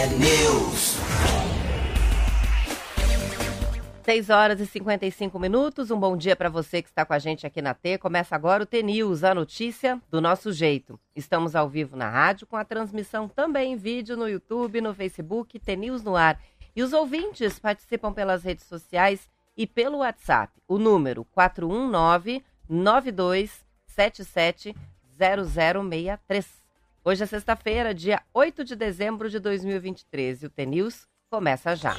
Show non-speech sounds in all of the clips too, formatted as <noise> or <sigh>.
T-News. 6 horas e 55 minutos. Um bom dia para você que está com a gente aqui na T. Começa agora o T-News, a notícia do nosso jeito. Estamos ao vivo na rádio, com a transmissão também em vídeo no YouTube, no Facebook, T-News no ar. E os ouvintes participam pelas redes sociais e pelo WhatsApp. O número 419 9277 0063. Hoje é sexta-feira, dia 8 de dezembro de 2023 e o T-News começa já.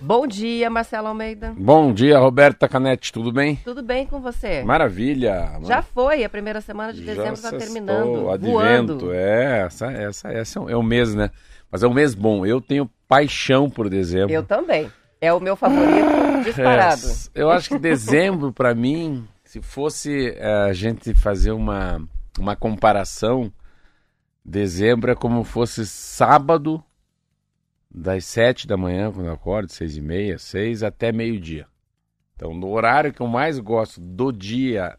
Bom dia, Marcelo Almeida. Bom dia, Roberta Canetti, tudo bem? Tudo bem com você? Maravilha. Já foi, a primeira semana de dezembro está terminando, Advento, voando. é, essa, essa, essa é um- é o mês, né? Mas é um mês bom. Eu tenho paixão por dezembro. Eu também. É o meu favorito disparado. É, eu acho que dezembro, pra mim, se fosse é, a gente fazer uma, uma comparação, dezembro é como fosse sábado, das sete da manhã, quando eu acordo, seis e meia, seis, até meio-dia. Então, no horário que eu mais gosto do dia,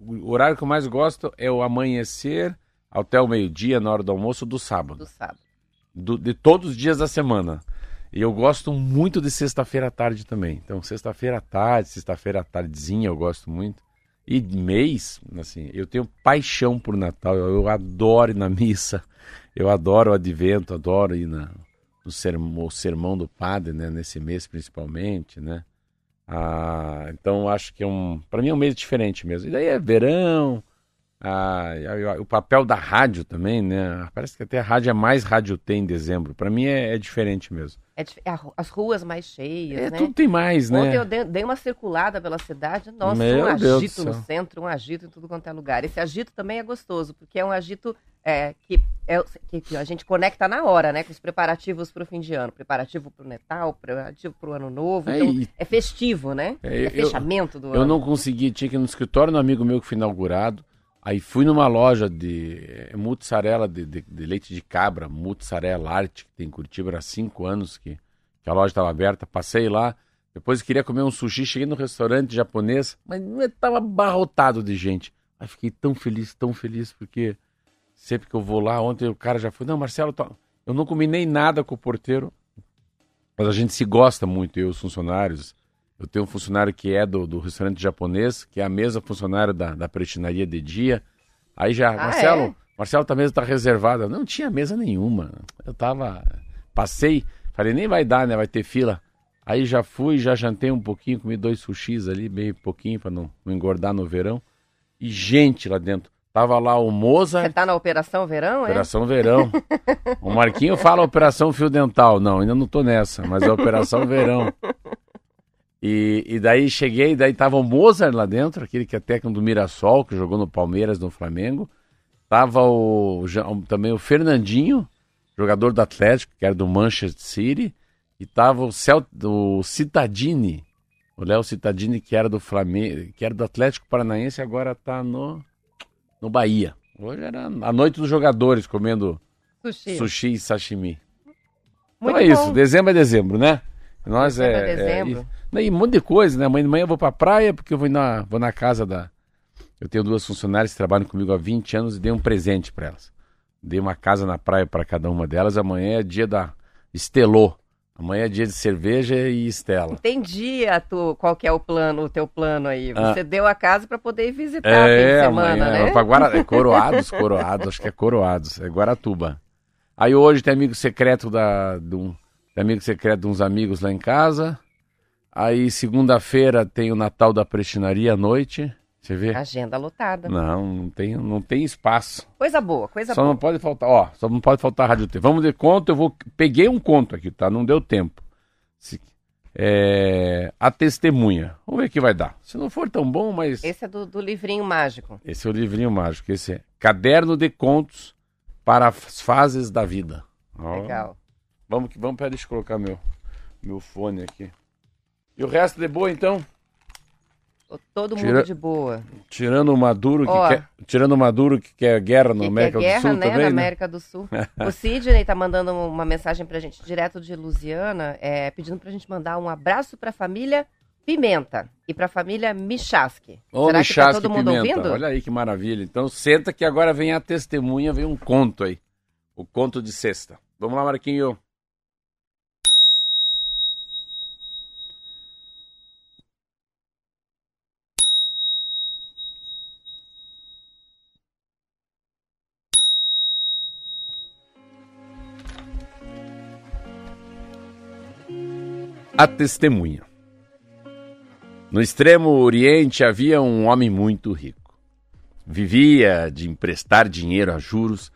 o horário que eu mais gosto é o amanhecer até o meio-dia, na hora do almoço, do sábado Do sábado. do- de todos os dias da semana. E eu gosto muito de sexta-feira à tarde também. Então, sexta-feira à tarde, sexta-feira à tardezinha eu gosto muito. E mês, assim, eu tenho paixão por Natal. Eu, eu adoro ir na missa. Eu adoro o advento, adoro ir na, no sermão, o sermão do padre, né? Nesse mês principalmente, né? Ah, então, acho que é um... Para mim é um mês diferente mesmo. E daí é verão... Ah, e aí, o papel da rádio também, né? Parece que até a rádio é mais rádio tem em dezembro. Pra mim é, é diferente mesmo. É é a as ruas mais cheias, É, né? tudo tem mais, né? Ontem eu dei, dei uma circulada pela cidade, nossa, Meu um agito do no centro, um agito em tudo quanto é lugar. Esse agito também é gostoso, porque é um agito é, que, é, que, a gente conecta na hora, né? Com os preparativos para o fim de ano. Preparativo para o Natal, preparativo para o Ano Novo. É, Então, é festivo, né? É, É, eu- fechamento do Eu ano. não consegui, tinha que ir no escritório do amigo meu que foi inaugurado. Aí fui numa loja de é, mussarela de, de- de leite de cabra, mussarela arte, que tem em Curitiba, há cinco anos que, que a loja estava aberta. Passei lá, depois queria comer um sushi, cheguei no restaurante japonês, mas estava abarrotado de gente. Aí fiquei tão feliz, tão feliz, porque sempre que eu vou lá, ontem o cara já foi, não, Marcelo, tá- eu não comi nem nada com o porteiro, mas a gente se gosta muito, eu os funcionários. Eu tenho um funcionário que é do, do restaurante japonês, que é a mesma funcionária da, da prestinaria de dia. Aí já, Ah, Marcelo, é? Marcelo, tua mesa tá reservada. Não tinha mesa nenhuma. Eu tava. Passei, falei, nem vai dar, né? Vai ter fila. Aí já fui, já jantei um pouquinho, comi dois sushis ali, bem pouquinho, pra não, não engordar no verão. E gente lá dentro. Tava lá o Você Mozart, tá na Operação Verão, é? Operação Verão. <laughs> O Marquinho fala Operação Fio Dental. Não, ainda não tô nessa, mas é Operação Verão. E, e daí cheguei, daí tava o Mozart lá dentro, aquele que é técnico do Mirassol, que jogou no Palmeiras, no Flamengo. Tava o, também o Fernandinho, jogador do Atlético, que era do Manchester City. E tava o, Cel, o Citadini, o Léo Citadini, que era do Flamengo, que era do Atlético Paranaense, agora tá no, no Bahia. Hoje era a noite dos jogadores comendo Sushi. sushi e sashimi. Muito então é isso, bom. dezembro é dezembro, né? Nós é, é dezembro. e, e um monte de coisa, né? Amanhã de manhã eu vou pra praia porque eu vou na, vou na casa da. Eu tenho duas funcionárias que trabalham comigo há 20 anos e dei um presente pra elas. Dei uma casa na praia pra cada uma delas. Amanhã é dia da Estelô. Amanhã é dia de cerveja e Estela. Entendi a tu, qual que é o plano, o teu plano aí. Ah. Você deu a casa para poder ir visitar o fim de semana, amanhã. né? Guara... É <laughs> Coroados, Coroados, acho que é Coroados, é Guaratuba. Aí hoje tem amigo secreto da, de um, amigo secreto de uns amigos lá em casa. Aí segunda-feira tem o Natal da Prestinaria à noite. Você vê? Agenda lotada. Não, não tem, não tem espaço. Coisa boa, coisa Só boa. não pode faltar, ó, só não pode faltar Rádio T. Vamos de conto, eu vou. Peguei um conto aqui, tá? Não deu tempo. Se- é, a testemunha. Vamos ver o que vai dar. Se não for tão bom, mas. Esse é do, do livrinho mágico. Esse é o livrinho mágico. Esse é Caderno de Contos para as Fases da Vida. Ó, Legal. Vamos que vamos, pera, deixa eu colocar meu, meu fone aqui. E o resto de boa, então? Todo mundo Tira- de boa. Tirando o Maduro que Ó. quer, tirando o Maduro que quer guerra no E que é América guerra, do Sul né, também, na né? América do Sul. <laughs> o Sidney tá mandando uma mensagem pra gente direto de Lusiana, é, pedindo pra gente mandar um abraço pra família Pimenta. E para a família Michaski. Ô, Será Michaski que tá todo mundo Pimenta. ouvindo? Olha aí que maravilha. Então senta que agora vem a testemunha, vem um conto aí. O conto de sexta. Vamos lá, Marquinho. A testemunha. No extremo oriente havia um homem muito rico. Vivia de emprestar dinheiro a juros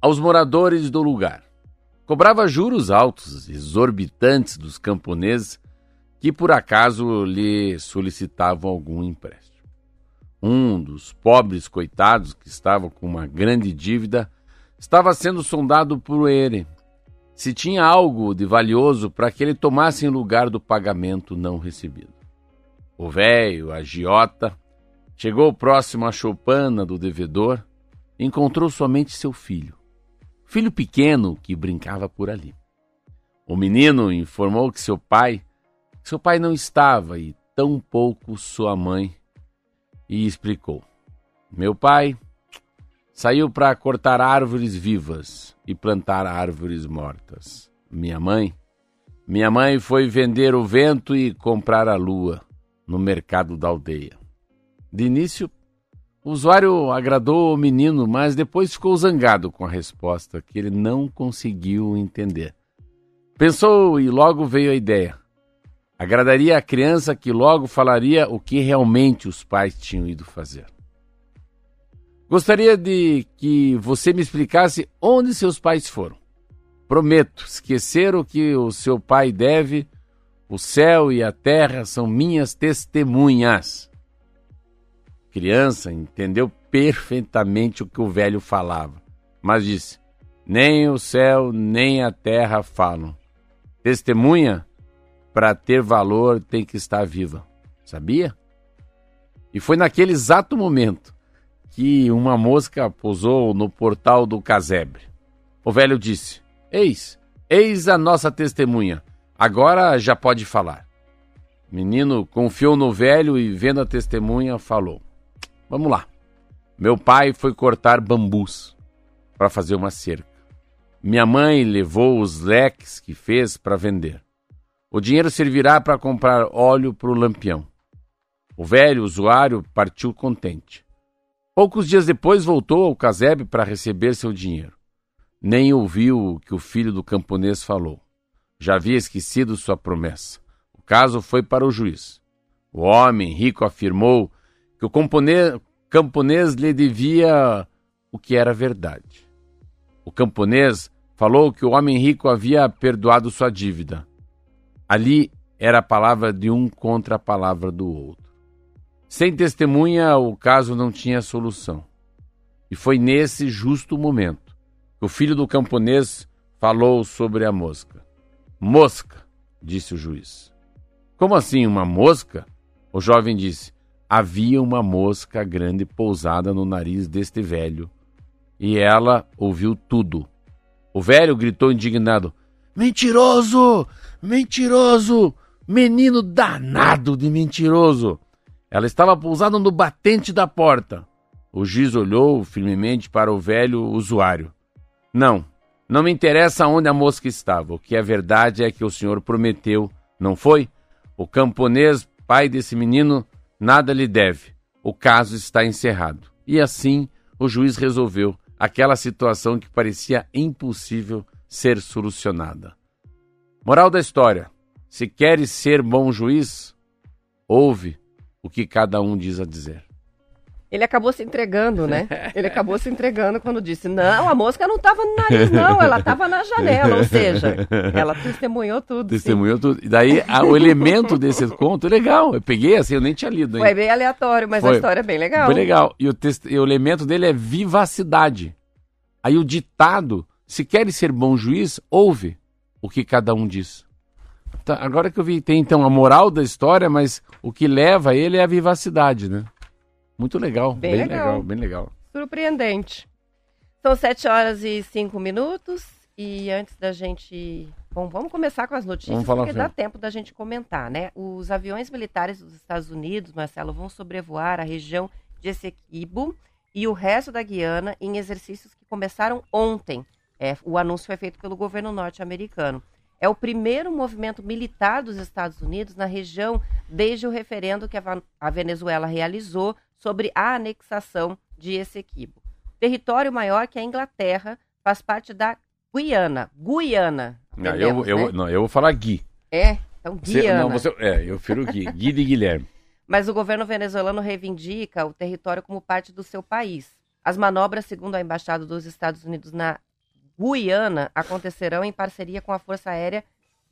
aos moradores do lugar. Cobrava juros altos, exorbitantes dos camponeses que por acaso lhe solicitavam algum empréstimo. Um dos pobres coitados que estava com uma grande dívida estava sendo sondado por ele se tinha algo de valioso para que ele tomasse em lugar do pagamento não recebido. O velho, agiota, chegou próximo à choupana do devedor e encontrou somente seu filho, filho pequeno que brincava por ali. O menino informou que seu pai, que seu pai não estava e tão pouco sua mãe, e explicou: Meu pai saiu para cortar árvores vivas e plantar árvores mortas. Minha mãe, minha mãe foi vender o vento e comprar a lua no mercado da aldeia. De início, o usuário agradou o menino, mas depois ficou zangado com a resposta que ele não conseguiu entender. Pensou e logo veio a ideia. Agradaria a criança que logo falaria o que realmente os pais tinham ido fazer. Gostaria de que você me explicasse onde seus pais foram. Prometo, esquecer o que o seu pai deve, o céu e a terra são minhas testemunhas. Criança entendeu perfeitamente o que o velho falava, mas disse: Nem o céu nem a terra falam. Testemunha, para ter valor, tem que estar viva. Sabia? E foi naquele exato momento que uma mosca pousou no portal do casebre. O velho disse: Eis, eis a nossa testemunha. Agora já pode falar. Menino confiou no velho e, vendo a testemunha, falou: Vamos lá. Meu pai foi cortar bambus para fazer uma cerca. Minha mãe levou os leques que fez para vender. O dinheiro servirá para comprar óleo para o lampião. O velho usuário partiu contente. Poucos dias depois voltou ao casebre para receber seu dinheiro. Nem ouviu o que o filho do camponês falou. Já havia esquecido sua promessa. O caso foi para o juiz. O homem rico afirmou que o camponês, lhe devia o que era verdade. O camponês falou que o homem rico havia perdoado sua dívida. Ali era a palavra de um contra a palavra do outro. Sem testemunha, o caso não tinha solução. E foi nesse justo momento que o filho do camponês falou sobre a mosca. Mosca, disse o juiz. Como assim, uma mosca? O jovem disse: Havia uma mosca grande pousada no nariz deste velho. E ela ouviu tudo. O velho gritou indignado: Mentiroso! Mentiroso! Menino danado de mentiroso! Ela estava pousada no batente da porta. O juiz olhou firmemente para o velho usuário. Não, não me interessa onde a mosca estava. O que é verdade é que o senhor prometeu, não foi? O camponês, pai desse menino, nada lhe deve. O caso está encerrado. E assim o juiz resolveu aquela situação que parecia impossível ser solucionada. Moral da história: se queres ser bom juiz, ouve o que cada um diz a dizer. Ele acabou se entregando, né? <laughs> Ele acabou se entregando quando disse: Não, a mosca não estava no nariz, não, ela estava na janela. Ou seja, ela testemunhou tudo. Testemunhou sim. tudo. E daí a, o elemento desse conto é legal. Eu peguei assim, eu nem tinha lido. Hein? Foi bem aleatório, mas Foi. a história é bem legal. Foi legal. E o, e o elemento dele é vivacidade. Aí o ditado: se queres ser bom juiz, ouve o que cada um diz. Tá, agora que eu vi, tem então a moral da história, mas o que leva ele é a vivacidade, né? Muito legal. Bem Bem, legal. legal. bem legal. Surpreendente. São sete horas e cinco minutos. E antes da gente Bom, vamos começar com as notícias, porque dá tempo da gente comentar, né? Os aviões militares dos Estados Unidos, Marcelo, vão sobrevoar a região de Essequibo e o resto da Guiana em exercícios que começaram ontem. É, o anúncio foi feito pelo governo norte-americano. É o primeiro movimento militar dos Estados Unidos na região desde o referendo que a Venezuela realizou sobre a anexação de Essequibo. Território maior que a Inglaterra faz parte da Guiana. Guiana. Não, eu, eu, né? não, eu vou falar Gui. É, então Guiana. Você, não, você, é, eu prefiro Gui. <laughs> Gui de Guilherme. Mas o governo venezuelano reivindica o território como parte do seu país. As manobras, segundo a Embaixada dos Estados Unidos na Guiana, acontecerão em parceria com a Força Aérea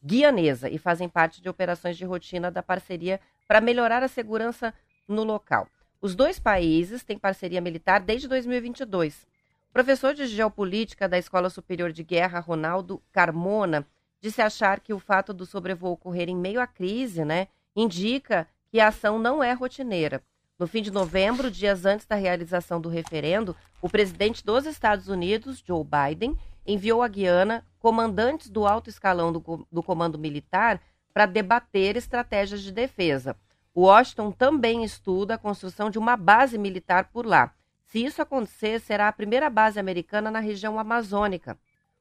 Guianesa e fazem parte de operações de rotina da parceria para melhorar a segurança no local. Os dois países têm parceria militar desde 2022. Professor de geopolítica da Escola Superior de Guerra, Ronaldo Carmona, disse achar que o fato do sobrevoo ocorrer em meio à crise, né, indica que a ação não é rotineira. No fim de novembro, dias antes da realização do referendo, o presidente dos Estados Unidos, Joe Biden, enviou à Guiana comandantes do alto escalão do, do comando militar para debater estratégias de defesa. Washington também estuda a construção de uma base militar por lá. Se isso acontecer, será a primeira base americana na região amazônica.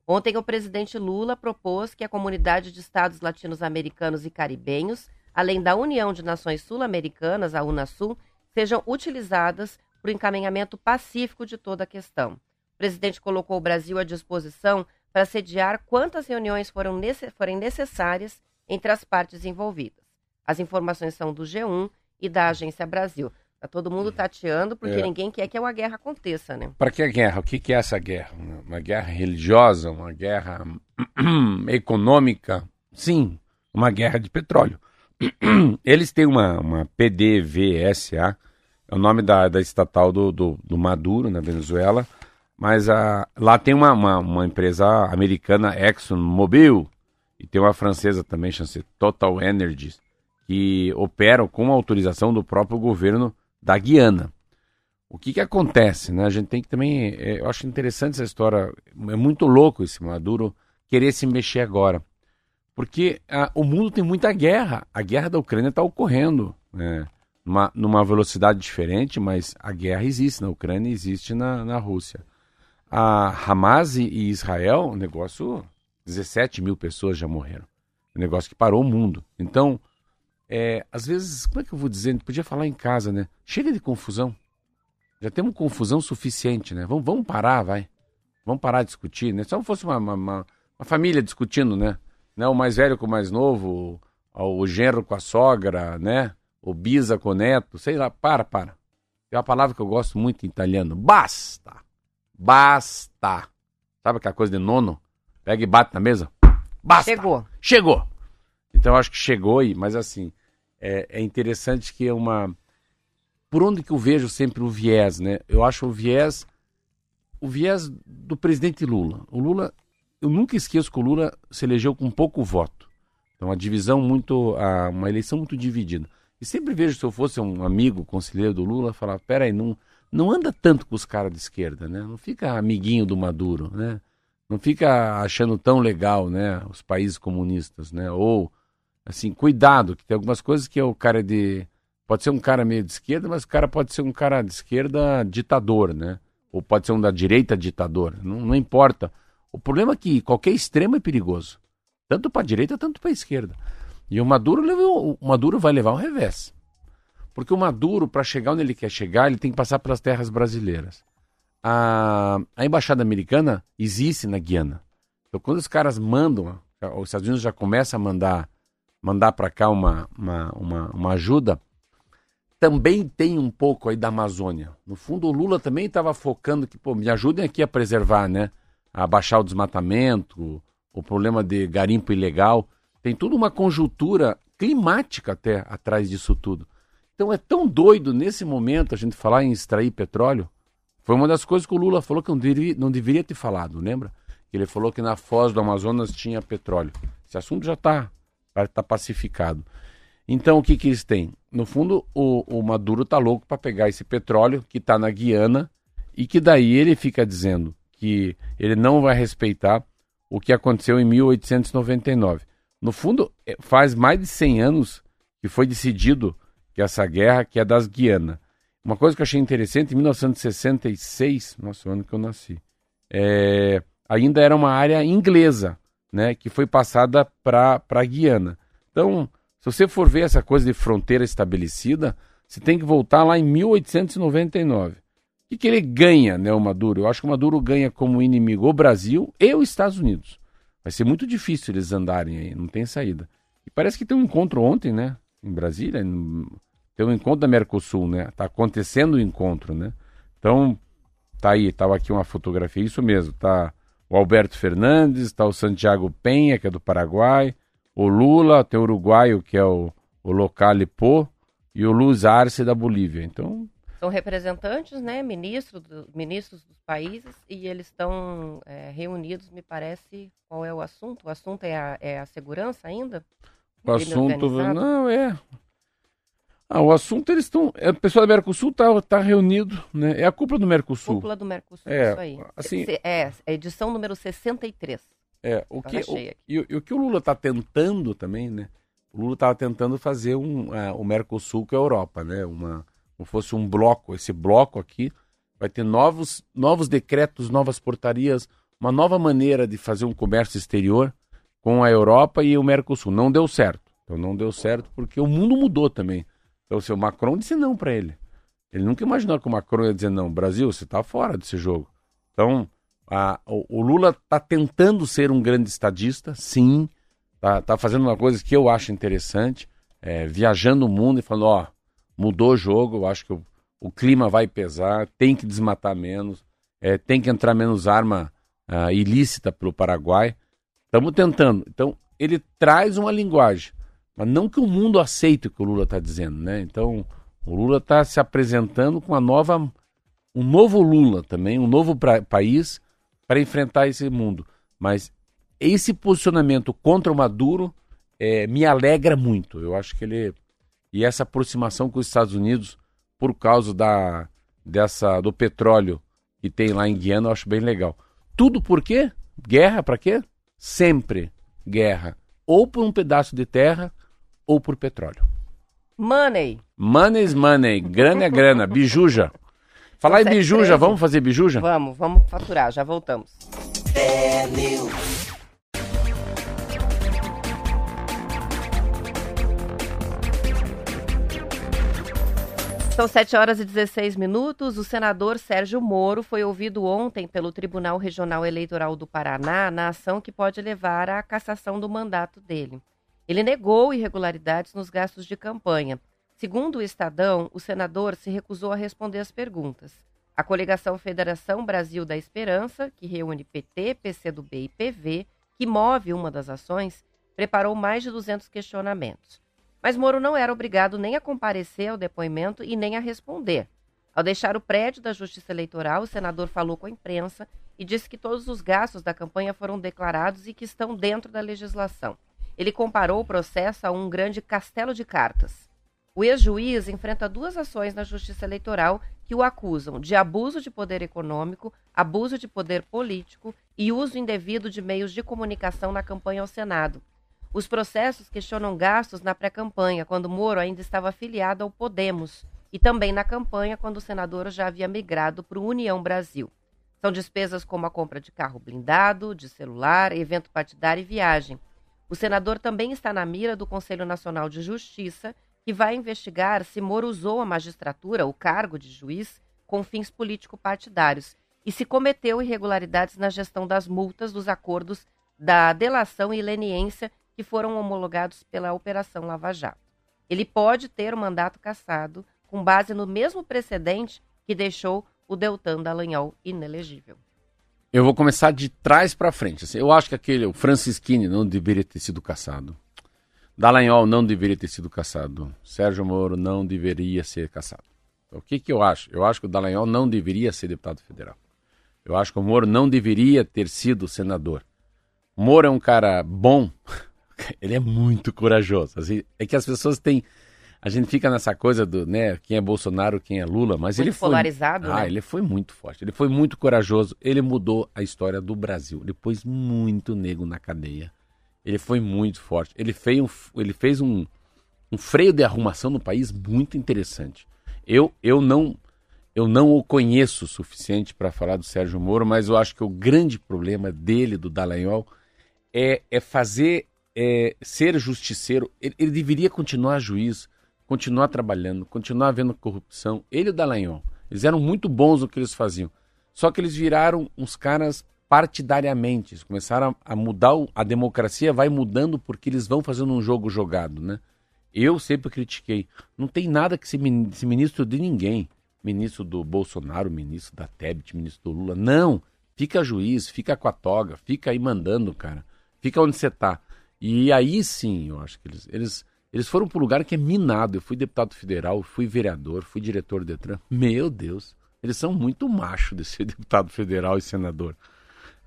Ontem, o presidente Lula propôs que a comunidade de estados latino-americanos e caribenhos, além da União de Nações Sul-Americanas, a Unasul, sejam utilizadas para o encaminhamento pacífico de toda a questão. O presidente colocou o Brasil à disposição para sediar quantas reuniões forem necessárias entre as partes envolvidas. As informações são do G1 e da Agência Brasil. Tá todo mundo tateando porque é. ninguém quer que uma guerra aconteça, né? Para que a guerra? O que, que é essa guerra? Uma guerra religiosa? Uma guerra <clears throat> econômica? Sim, uma guerra de petróleo. <clears throat> Eles têm uma, uma PDVSA, é o nome da, da estatal do, do, do Maduro, na Venezuela, mas a, lá tem uma, uma, uma empresa americana, ExxonMobil, e tem uma francesa também, chama-se Total Energies, que operam com autorização do próprio governo da Guiana. O que, que acontece? Né? A gente tem que também. É, eu acho interessante essa história. É muito louco esse Maduro querer se mexer agora. Porque a, o mundo tem muita guerra. A guerra da Ucrânia está ocorrendo. Né? Numa, numa, velocidade diferente, mas a guerra existe na Ucrânia e existe na, na Rússia. A Hamas e Israel, um negócio. 17 mil pessoas já morreram. Um negócio que parou o mundo. Então, é, às vezes, como é que eu vou dizer? A gente podia falar em casa, né? Chega de confusão. Já temos confusão suficiente, né? Vamos, vamos parar, vai. Vamos parar de discutir, né? Se não fosse uma, uma, uma, família discutindo, né? né? O mais velho com o mais novo, o, o genro com a sogra, né? O bisa com o neto, sei lá, para, para. É uma palavra que eu gosto muito em italiano. Basta! Basta! Sabe aquela coisa de nono? Pega e bate na mesa. Basta! Chegou. Chegou! Então eu acho que chegou aí, mas assim, é, é interessante que é uma. Por onde que eu vejo sempre o viés, né? Eu acho o viés. O viés do presidente Lula. O Lula. Eu nunca esqueço que o Lula se elegeu com pouco voto. Então, uma divisão muito. uma eleição muito dividida. E sempre vejo, se eu fosse um amigo, conselheiro do Lula, falar: peraí, não, não anda tanto com os caras de esquerda, né? Não fica amiguinho do Maduro, né? Não fica achando tão legal, né? Os países comunistas, né? Ou assim, cuidado, que tem algumas coisas que é o cara de. Pode ser um cara meio de esquerda, mas o cara pode ser um cara de esquerda ditador, né? Ou pode ser um da direita ditador. Não, não importa. O problema é que qualquer extremo é perigoso. Tanto para a direita, tanto para a esquerda. E o Maduro, levou, o Maduro vai levar um revés. Porque o Maduro, para chegar onde ele quer chegar, ele tem que passar pelas terras brasileiras. A, a embaixada americana existe na Guiana. Então, quando os caras mandam, os Estados Unidos já começa a mandar mandar para cá uma, uma, uma, uma, ajuda, também tem um pouco aí da Amazônia. No fundo, o Lula também estava focando que, pô, me ajudem aqui a preservar, né? A baixar o desmatamento, o problema de garimpo ilegal. Tem tudo uma conjuntura climática até atrás disso tudo. Então é tão doido nesse momento a gente falar em extrair petróleo. Foi uma das coisas que o Lula falou que não deveria, não deveria ter falado, lembra? Ele falou que na foz do Amazonas tinha petróleo. Esse assunto já está tá pacificado. Então, o que, que eles têm? No fundo, o, o Maduro está louco para pegar esse petróleo que está na Guiana e que daí ele fica dizendo que ele não vai respeitar o o que aconteceu em 1899. No fundo, é, faz mais de 100 anos que foi decidido que essa guerra, que é das Guianas. Uma coisa que eu achei interessante, em 1966, nosso ano que eu nasci, é, ainda era uma área inglesa, né, que foi passada para a Guiana. Então, se você for ver essa coisa de fronteira estabelecida, você tem que voltar lá em 1899. O que, que ele ganha, né, o Maduro? Eu acho que o Maduro ganha como inimigo o Brasil e os Estados Unidos. Vai ser muito difícil eles andarem aí, não tem saída. E parece que tem um encontro ontem, né, em Brasília, tem um encontro da Mercosul, né? Tá acontecendo o encontro, né? Então, tá aí, tava aqui uma fotografia, isso mesmo, tá o Alberto Fernandes, tá o Santiago Penha, que é do Paraguai, o Lula, tem o uruguaio, que é o, o Locale Pô, e o Luz Arce da Bolívia. Então. São representantes, né, ministros, do, ministros dos países, e eles estão é, reunidos, me parece. Qual é o assunto? O assunto é a, é a segurança ainda? O assunto. Não, é. Ah, o assunto eles estão. É, o pessoal do Mercosul está tá reunido, né? É a cúpula do Mercosul. Cúpula do Mercosul, é, isso aí. Assim, é, é edição número 63. É, o que, o, e, e, o que o Lula está tentando também, né? O Lula estava tentando fazer um, uh, o Mercosul com a Europa, né? Uma, como fosse um bloco. Esse bloco aqui vai ter novos, novos decretos, novas portarias, uma nova maneira de fazer um comércio exterior com a Europa e o Mercosul. Não deu certo. Então não deu certo porque o mundo mudou também. Então, o Macron disse não para ele. Ele nunca imaginou que o Macron ia dizer não. Brasil, você está fora desse jogo. Então, a, o, o, Lula está tentando ser um grande estadista, sim. Está tá fazendo uma coisa que eu acho interessante. É, viajando o mundo e falando, ó, mudou o jogo, eu acho que o, o clima vai pesar, tem que desmatar menos, é, tem que entrar menos arma uh, ilícita pelo Paraguai. Estamos tentando. Então, ele traz uma linguagem. Mas não que o mundo aceite o que o Lula está dizendo, né? Então, o Lula está se apresentando com uma nova, um novo Lula também, um novo pra, país para enfrentar esse mundo. Mas esse posicionamento contra o Maduro é, me alegra muito. Eu acho que ele e essa aproximação com os Estados Unidos por causa da dessa do petróleo que tem lá em Guiana, eu acho bem legal. Tudo por quê? Guerra para quê? Sempre guerra. Ou por um pedaço de terra ou por petróleo? Money. Money is money. Grana é grana. <laughs> Bijuja. Falar em bijuja, vamos fazer bijuja? Vamos, vamos faturar, já voltamos. São 7 horas e 16 minutos. O senador Sérgio Moro foi ouvido ontem pelo Tribunal Regional Eleitoral do Paraná na ação que pode levar à cassação do mandato dele. Ele negou irregularidades nos gastos de campanha. Segundo o Estadão, o senador se recusou a responder as perguntas. A coligação Federação Brasil da Esperança, que reúne PT, PCdoB e PV, que move uma das ações, preparou mais de 200 questionamentos. Mas Moro não era obrigado nem a comparecer ao depoimento e nem a responder. Ao deixar o prédio da Justiça Eleitoral, o senador falou com a imprensa e disse que todos os gastos da campanha foram declarados e que estão dentro da legislação. Ele comparou o processo a um grande castelo de cartas. O ex-juiz enfrenta duas ações na Justiça Eleitoral que o acusam de abuso de poder econômico, abuso de poder político e uso indevido de meios de comunicação na campanha ao Senado. Os processos questionam gastos na pré-campanha, quando Moro ainda estava afiliado ao Podemos, e também na campanha, quando o senador já havia migrado para o União Brasil. São despesas como a compra de carro blindado, de celular, evento partidário e viagem. O senador também está na mira do Conselho Nacional de Justiça, que vai investigar se Moro usou a magistratura, o cargo de juiz, com fins político-partidários e se cometeu irregularidades na gestão das multas dos acordos da delação e leniência que foram homologados pela Operação Lava Jato. Ele pode ter o mandato cassado com base no mesmo precedente que deixou o Deltan Dallagnol inelegível. Eu vou começar de trás para frente. Assim, eu acho que aquele o Francisquini não deveria ter sido caçado. Dallagnol não deveria ter sido caçado. Sérgio Moro não deveria ser caçado. Então, o que, que eu acho? Eu acho que o Dallagnol não deveria ser deputado federal. Eu acho que o Moro não deveria ter sido senador. Moro é um cara bom. <laughs> Ele é muito corajoso. Assim, é que as pessoas têm a gente fica nessa coisa do, né, quem é Bolsonaro, quem é Lula, mas Muito ele foi polarizado, Ah, né? ele foi muito forte, ele foi muito corajoso, ele mudou a história do Brasil. Ele pôs muito nego na cadeia. Ele foi muito forte. Ele fez um, ele fez um, um freio de arrumação no país muito interessante. Eu, eu não eu não o conheço o suficiente para falar do Sérgio Moro, mas eu acho que o grande problema dele, do Dallagnol, é, é fazer é, ser justiceiro. Ele, ele deveria continuar juiz, continuar trabalhando, continuar vendo corrupção. Ele e o Dallagnol, eles eram muito bons no que eles faziam. Só que eles viraram uns caras partidariamente. Eles começaram a, mudar, a democracia vai mudando porque eles vão fazendo um jogo jogado, né? Eu sempre critiquei. Não tem nada que ser ministro de ninguém. Ministro do Bolsonaro, ministro da Tebet, ministro do Lula. Não. Fica juiz, fica com a toga, fica aí mandando, cara. Fica onde você tá. E aí sim, eu acho que eles, eles, eles foram para um lugar que é minado. Eu fui deputado federal, fui vereador, fui diretor do Detran. Meu Deus, eles são muito macho de ser <laughs> deputado federal e senador.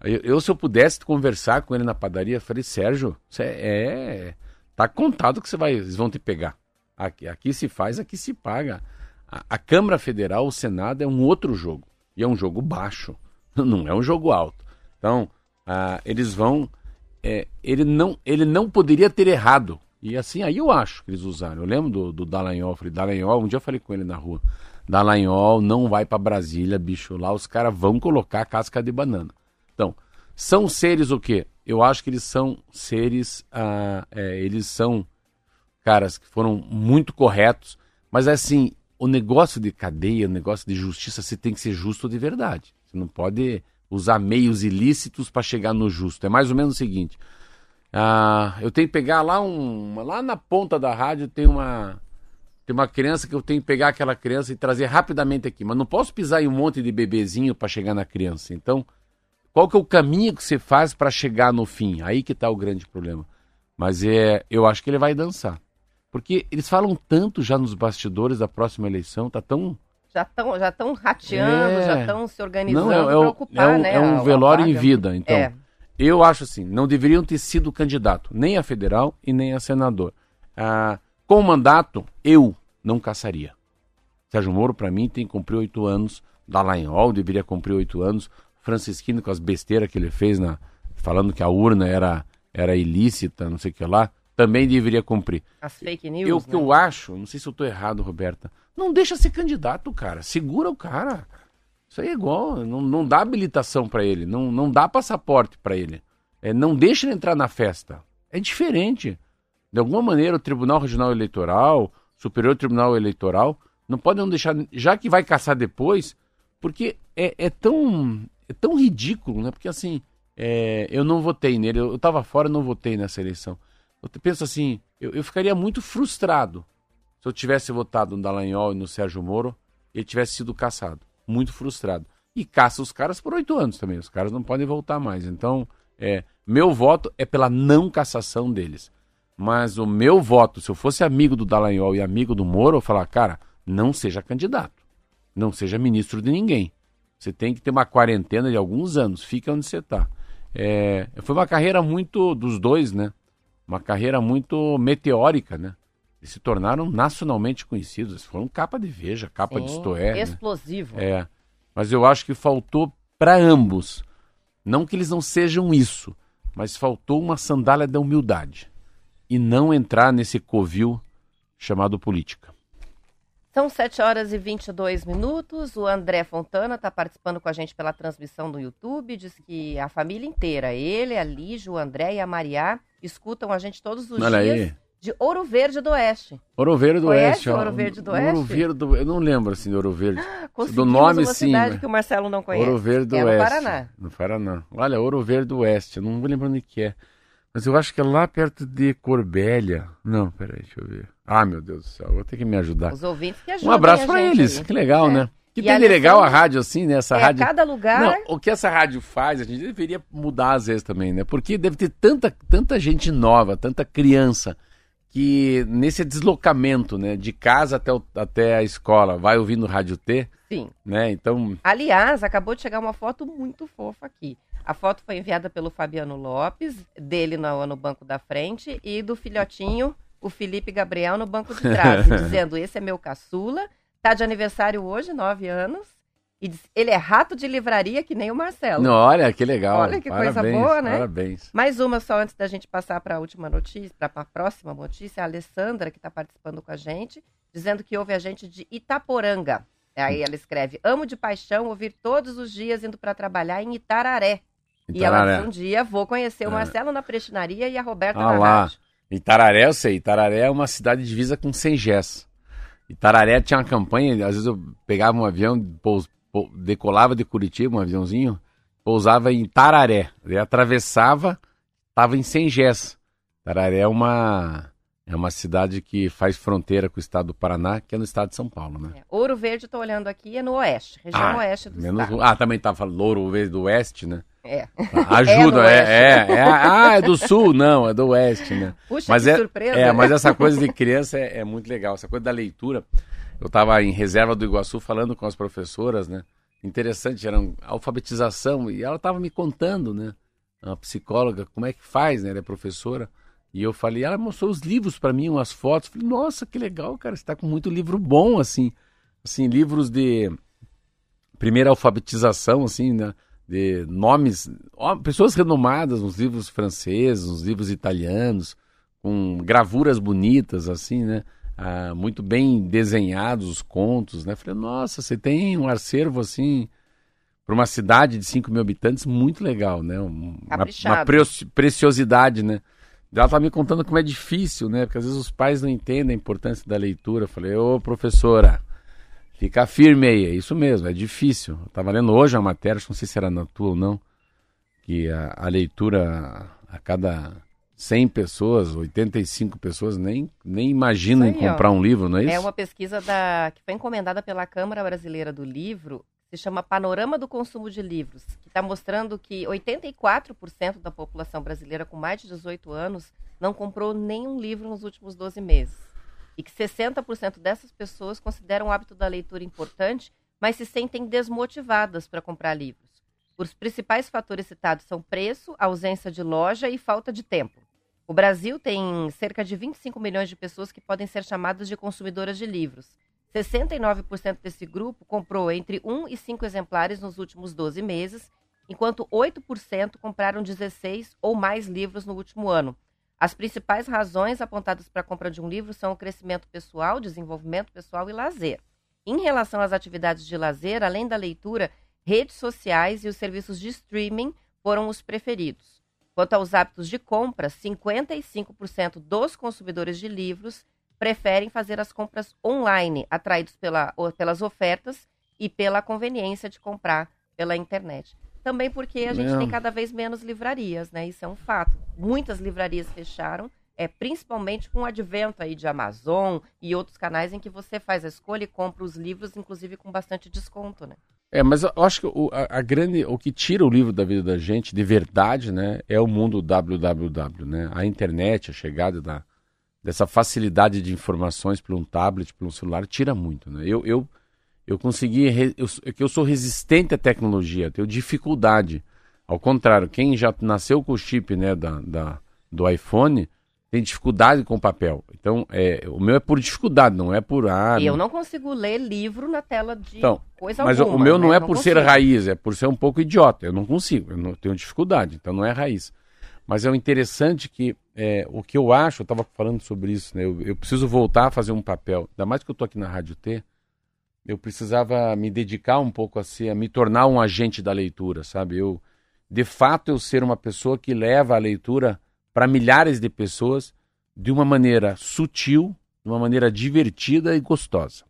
Eu, eu, se eu pudesse conversar com ele na padaria, falei, Sérgio, você é. Tá contado que você vai, eles vão te pegar. Aqui, aqui se faz, aqui se paga. A, a Câmara Federal, o Senado, é um outro jogo. E é um jogo baixo. <laughs> Não é um jogo alto. Então, ah, eles vão. é, ele, não, ele não poderia ter errado. E assim, aí eu acho que eles usaram. Eu lembro do, do Dallagnol. Falei, Dallagnol, um dia eu falei com ele na rua. Dallagnol não vai para Brasília, bicho. Lá os caras vão colocar casca de banana. Então, são seres o quê? Eu acho que eles são seres. ah, é, eles são caras que foram muito corretos. Mas assim, o negócio de cadeia, o negócio de justiça, você tem que ser justo de verdade. Você não pode usar meios ilícitos para chegar no justo. É mais ou menos o seguinte. Ah, eu tenho que pegar lá um. Lá na ponta da rádio tem uma. Tem uma criança que eu tenho que pegar aquela criança e trazer rapidamente aqui. Mas não posso pisar em um monte de bebezinho para chegar na criança. Então, qual que é o caminho que você faz para chegar no fim? Aí que está o grande problema. Mas é, eu acho que ele vai dançar. Porque eles falam tanto já nos bastidores da próxima eleição, tá tão. Já estão já tão rateando, É. já estão se organizando Não, é, é, para ocupar, é um, né? é um velório em vida. Então, É. eu acho assim, não deveriam ter sido candidato, nem a federal e nem a senador. Ah, com o mandato, eu não caçaria. Sérgio Moro, para mim, tem que cumprir oito anos. Dallagnol deveria cumprir oito anos. Francisquino, com as besteiras que ele fez, na, falando que a urna era, era ilícita, não sei o que lá, também deveria cumprir. As fake Eu, news, que né? eu acho, não sei se eu tô errado, Roberta, não deixa ser candidato, cara. Segura o cara. Isso aí é igual, não, não dá habilitação para ele, não, não dá passaporte para ele. É, não deixa ele entrar na festa. É diferente. De alguma maneira, o Tribunal Regional Eleitoral, Superior Tribunal Eleitoral, não pode não deixar, já que vai caçar depois, porque é, é tão é tão ridículo, né? Porque assim, é, eu não votei nele, eu, eu tava fora e não votei nessa eleição. Eu penso assim, eu, eu ficaria muito frustrado se eu tivesse votado no Dallagnol e no Sérgio Moro e ele tivesse sido caçado. Muito frustrado. E caça os caras por oito anos também. Os caras não podem voltar mais. Então, é, meu voto é pela não cassação deles. Mas o meu voto, se eu fosse amigo do Dallagnol e amigo do Moro, eu falar, cara, não seja candidato. Não seja ministro de ninguém. Você tem que ter uma quarentena de alguns anos. Fica onde você está. foi uma carreira muito dos dois, né? Uma carreira muito meteórica, né? Eles se tornaram nacionalmente conhecidos. Eles foram capa de Veja, capa de Sim, Istoé. né? Explosivo. É. Mas eu acho que faltou para ambos. Não que eles não sejam isso, mas faltou uma sandália da humildade. E não entrar nesse covil chamado política. São 7 horas e 22 minutos. O André Fontana está participando com a gente pela transmissão do YouTube. Diz que a família inteira, ele, a Lígia, o André e a Maria, escutam a gente todos os Olha dias aí. De Ouro Verde do Oeste. Ouro Verde do Conhece Oeste. ó. Ouro Verde do Oeste? Ouro Verde do... Eu não lembro assim de Ouro Verde. Conseguimos nome, uma sim, cidade que o Marcelo não conhece. Ouro Verde do é no Oeste. Paraná. No Paraná. Olha, Ouro Verde do Oeste. Eu não vou lembrar onde que é. Mas eu acho que é lá perto de Corbélia. Não, peraí, deixa eu ver. Ah, meu Deus do céu, vou ter que me ajudar. Os ouvintes que ajudam Um abraço a pra gente eles. aí. Que legal, É. né? Que tem de legal a rádio assim, né? Essa É, rádio. cada lugar... Não, o que essa rádio faz, a gente deveria mudar às vezes também, né? Porque deve ter tanta, tanta gente nova, tanta criança, que nesse deslocamento, né? De casa até, o- até a escola, vai ouvindo Rádio T, Sim. né? Então, Aliás, acabou de chegar uma foto muito fofa aqui. A foto foi enviada pelo Fabiano Lopes, dele no, no banco da frente, e do filhotinho o Felipe Gabriel no banco de trás, <laughs> dizendo: esse é meu caçula, tá de aniversário hoje, nove anos. E diz, ele é rato de livraria que nem o Marcelo. Não, olha que legal. Olha que parabéns, coisa boa, né? Parabéns. Mais uma só antes da gente passar para a última notícia, para a próxima notícia, a Alessandra, que está participando com a gente, dizendo que ouve a gente de Itaporanga. Aí ela escreve: Amo de paixão ouvir todos os dias indo para trabalhar em Itararé. E ela Itararé. disse, um dia vou conhecer o É. Marcelo na prestinaria e a Roberta Ah na lá. rádio. Itararé, eu sei. Itararé é uma cidade divisa com Sengés. Itararé tinha uma campanha, às vezes eu pegava um avião, decolava de Curitiba, um aviãozinho, pousava em Itararé. Daí atravessava, estava em Sengés. Itararé é uma, é uma cidade que faz fronteira com o estado do Paraná, que é no estado de São Paulo, né? É, Ouro Verde, estou olhando aqui, é no oeste, região Ah, oeste do Menos, estado. ah, também tá falando Louro Verde do Oeste, né? É. <laughs> Ajuda, no é, oeste. é, é, Ah, é do sul? Não, é do oeste, né? Puxa, Mas que é, surpresa. é, mas essa coisa de criança é, é muito legal. Essa coisa da leitura. Eu estava em reserva do Iguaçu falando com as professoras, né? Interessante, era alfabetização e ela estava me contando, né? Uma psicóloga, como é que faz, né? Ela é professora. E eu falei, ela mostrou os livros para mim, umas fotos. Falei, nossa, que legal, cara, você está com muito livro bom, assim. Assim, livros de primeira alfabetização, assim, né? De nomes, pessoas renomadas, uns livros franceses, uns livros italianos, com gravuras bonitas, assim, né? Ah, muito bem desenhados os contos, né? Falei, nossa, você tem um acervo, assim, para uma cidade de 5 mil habitantes, muito legal, né? Um- Uma, uma pre- preciosidade, né? Ela tá me contando como é difícil, né? Porque às vezes os pais não entendem a importância da leitura. Eu falei, ô professora, fica firme aí, é isso mesmo, é difícil. Eu tava lendo hoje uma matéria, não sei se era na tua ou não, que a, a leitura a cada 100 pessoas, 85 pessoas nem, nem imaginam aí, ó. comprar um livro, não é isso? É uma pesquisa da, que foi encomendada pela Câmara Brasileira do Livro, se chama Panorama do Consumo de Livros, que está mostrando que 84% da população brasileira com mais de 18 anos não comprou nenhum livro nos últimos 12 meses. E que 60% dessas pessoas consideram o hábito da leitura importante, mas se sentem desmotivadas para comprar livros. Os principais fatores citados são preço, ausência de loja e falta de tempo. O Brasil tem cerca de 25 milhões de pessoas que podem ser chamadas de consumidoras de livros. 69% desse grupo comprou entre 1 e 5 exemplares nos últimos 12 meses, enquanto 8% compraram 16 ou mais livros no último ano. As principais razões apontadas para a compra de um livro são o crescimento pessoal, desenvolvimento pessoal e lazer. Em relação às atividades de lazer, além da leitura, redes sociais e os serviços de streaming foram os preferidos. Quanto aos hábitos de compra, 55% dos consumidores de livros preferem fazer as compras online, atraídos pela, pelas ofertas e pela conveniência de comprar pela internet. Também porque a gente Não. tem cada vez menos livrarias, né? Isso é um fato. Muitas livrarias fecharam, é principalmente com o advento aí de Amazon e outros canais em que você faz a escolha e compra os livros, inclusive com bastante desconto, né? É, mas eu acho que o, a, a grande, o que tira o livro da vida da gente, de verdade, né, é o mundo www, né? A internet, a chegada da, dessa facilidade de informações por um tablet, por um celular, tira muito, né? Eu, eu, eu consegui, eu, é eu sou resistente à tecnologia, tenho dificuldade. Ao contrário, quem já nasceu com o chip, né, da, da, do iPhone, tem dificuldade com o papel. Então, é, o meu é por dificuldade, não é por... Ah, eu não consigo ler livro na tela de Então, coisa mas alguma. o meu não né? é por ser consigo. raiz, é por ser um pouco idiota. Eu não consigo, eu não tenho dificuldade, então não é raiz. Mas é o interessante que é, o que eu acho, eu estava falando sobre isso, né? Eu, eu preciso voltar a fazer um papel, ainda mais que eu estou aqui na Rádio T, eu precisava me dedicar um pouco a ser, a me tornar um agente da leitura, sabe? Eu, de fato, eu ser uma pessoa que leva a leitura para milhares de pessoas de uma maneira sutil, de uma maneira divertida e gostosa.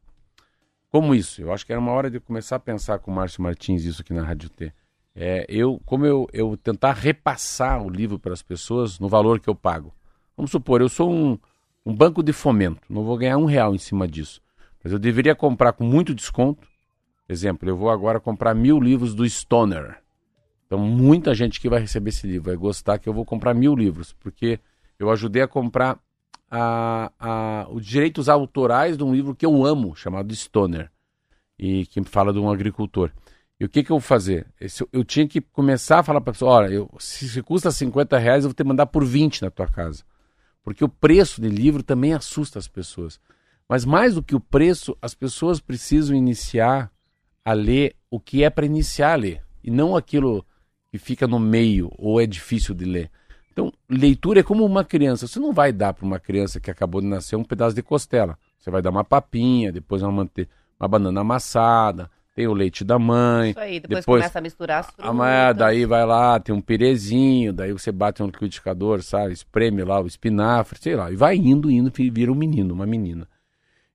Como isso? Eu acho que era uma hora de começar a pensar com o Márcio Martins isso aqui na Rádio T. É, eu, como eu, eu tentar repassar o livro para as pessoas no valor que eu pago. Vamos supor, eu sou um, um banco de fomento, não vou ganhar um real em cima disso. Mas eu deveria comprar com muito desconto. Exemplo, eu vou agora comprar mil livros do Stoner. Então, muita gente que vai receber esse livro vai gostar que eu vou comprar mil livros, porque eu ajudei a comprar a, a, os direitos autorais de um livro que eu amo, chamado Stoner, e que fala de um agricultor. E o que, que eu vou fazer? Esse- eu tinha que começar a falar para a pessoa: olha, eu, se, se custa 50 reais, eu vou ter que mandar por 20 na tua casa. Porque o preço de livro também assusta as pessoas. Mas mais do que o preço, as pessoas precisam iniciar a ler o que é para iniciar a ler. E não aquilo que fica no meio ou é difícil de ler. Então, leitura é como uma criança. Você não vai dar para uma criança que acabou de nascer um pedaço de costela. Você vai dar uma papinha, depois uma, uma banana amassada, tem o leite da mãe. Isso aí, depois, depois começa a misturar as frutas. Daí vai lá, tem um pirezinho, daí você bate no liquidificador, sabe? Espreme lá o espinafre, sei lá. E vai indo, indo, vira um menino, uma menina.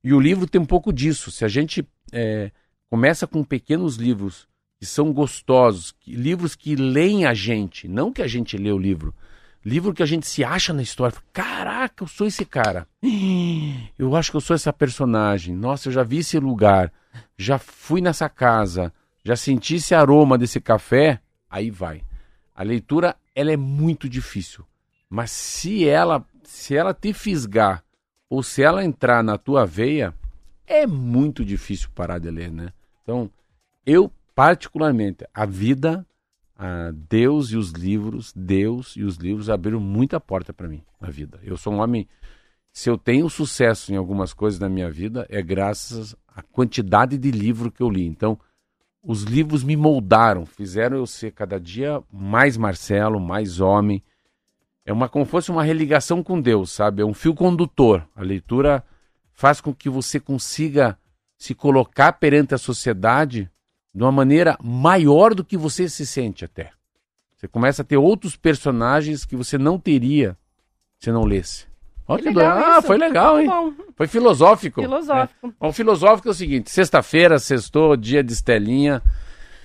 E o livro tem um pouco disso. Se a gente é, começa com pequenos livros que são gostosos, que, livros que leem a gente, não que a gente lê o livro, livro que a gente se acha na história. Caraca, eu sou esse cara. <gasps> Eu acho que eu sou essa personagem. Nossa, eu já vi esse lugar, já fui nessa casa, já senti esse aroma desse café. Aí vai. A leitura ela é muito difícil, mas se ela se ela te fisgar ou se ela entrar na tua veia, é muito difícil parar de ler, né? Então, eu particularmente a vida a Deus e os livros, Deus e os livros abriram muita porta para mim na vida. Eu sou um homem, se eu tenho sucesso em algumas coisas na minha vida, é graças à quantidade de livro que eu li. Então, os livros me moldaram, fizeram eu ser cada dia mais Marcelo, mais homem. É uma como fosse uma religação com Deus, sabe? É um fio condutor. A leitura faz com que você consiga se colocar perante a sociedade de uma maneira maior do que você se sente até. Você começa a ter outros personagens que você não teria se não lesse. Olha que legal Ah, foi legal, hein? Bom. Foi filosófico. Filosófico. É. O filosófico é o seguinte: sexta-feira, sextou, dia de Estelinha.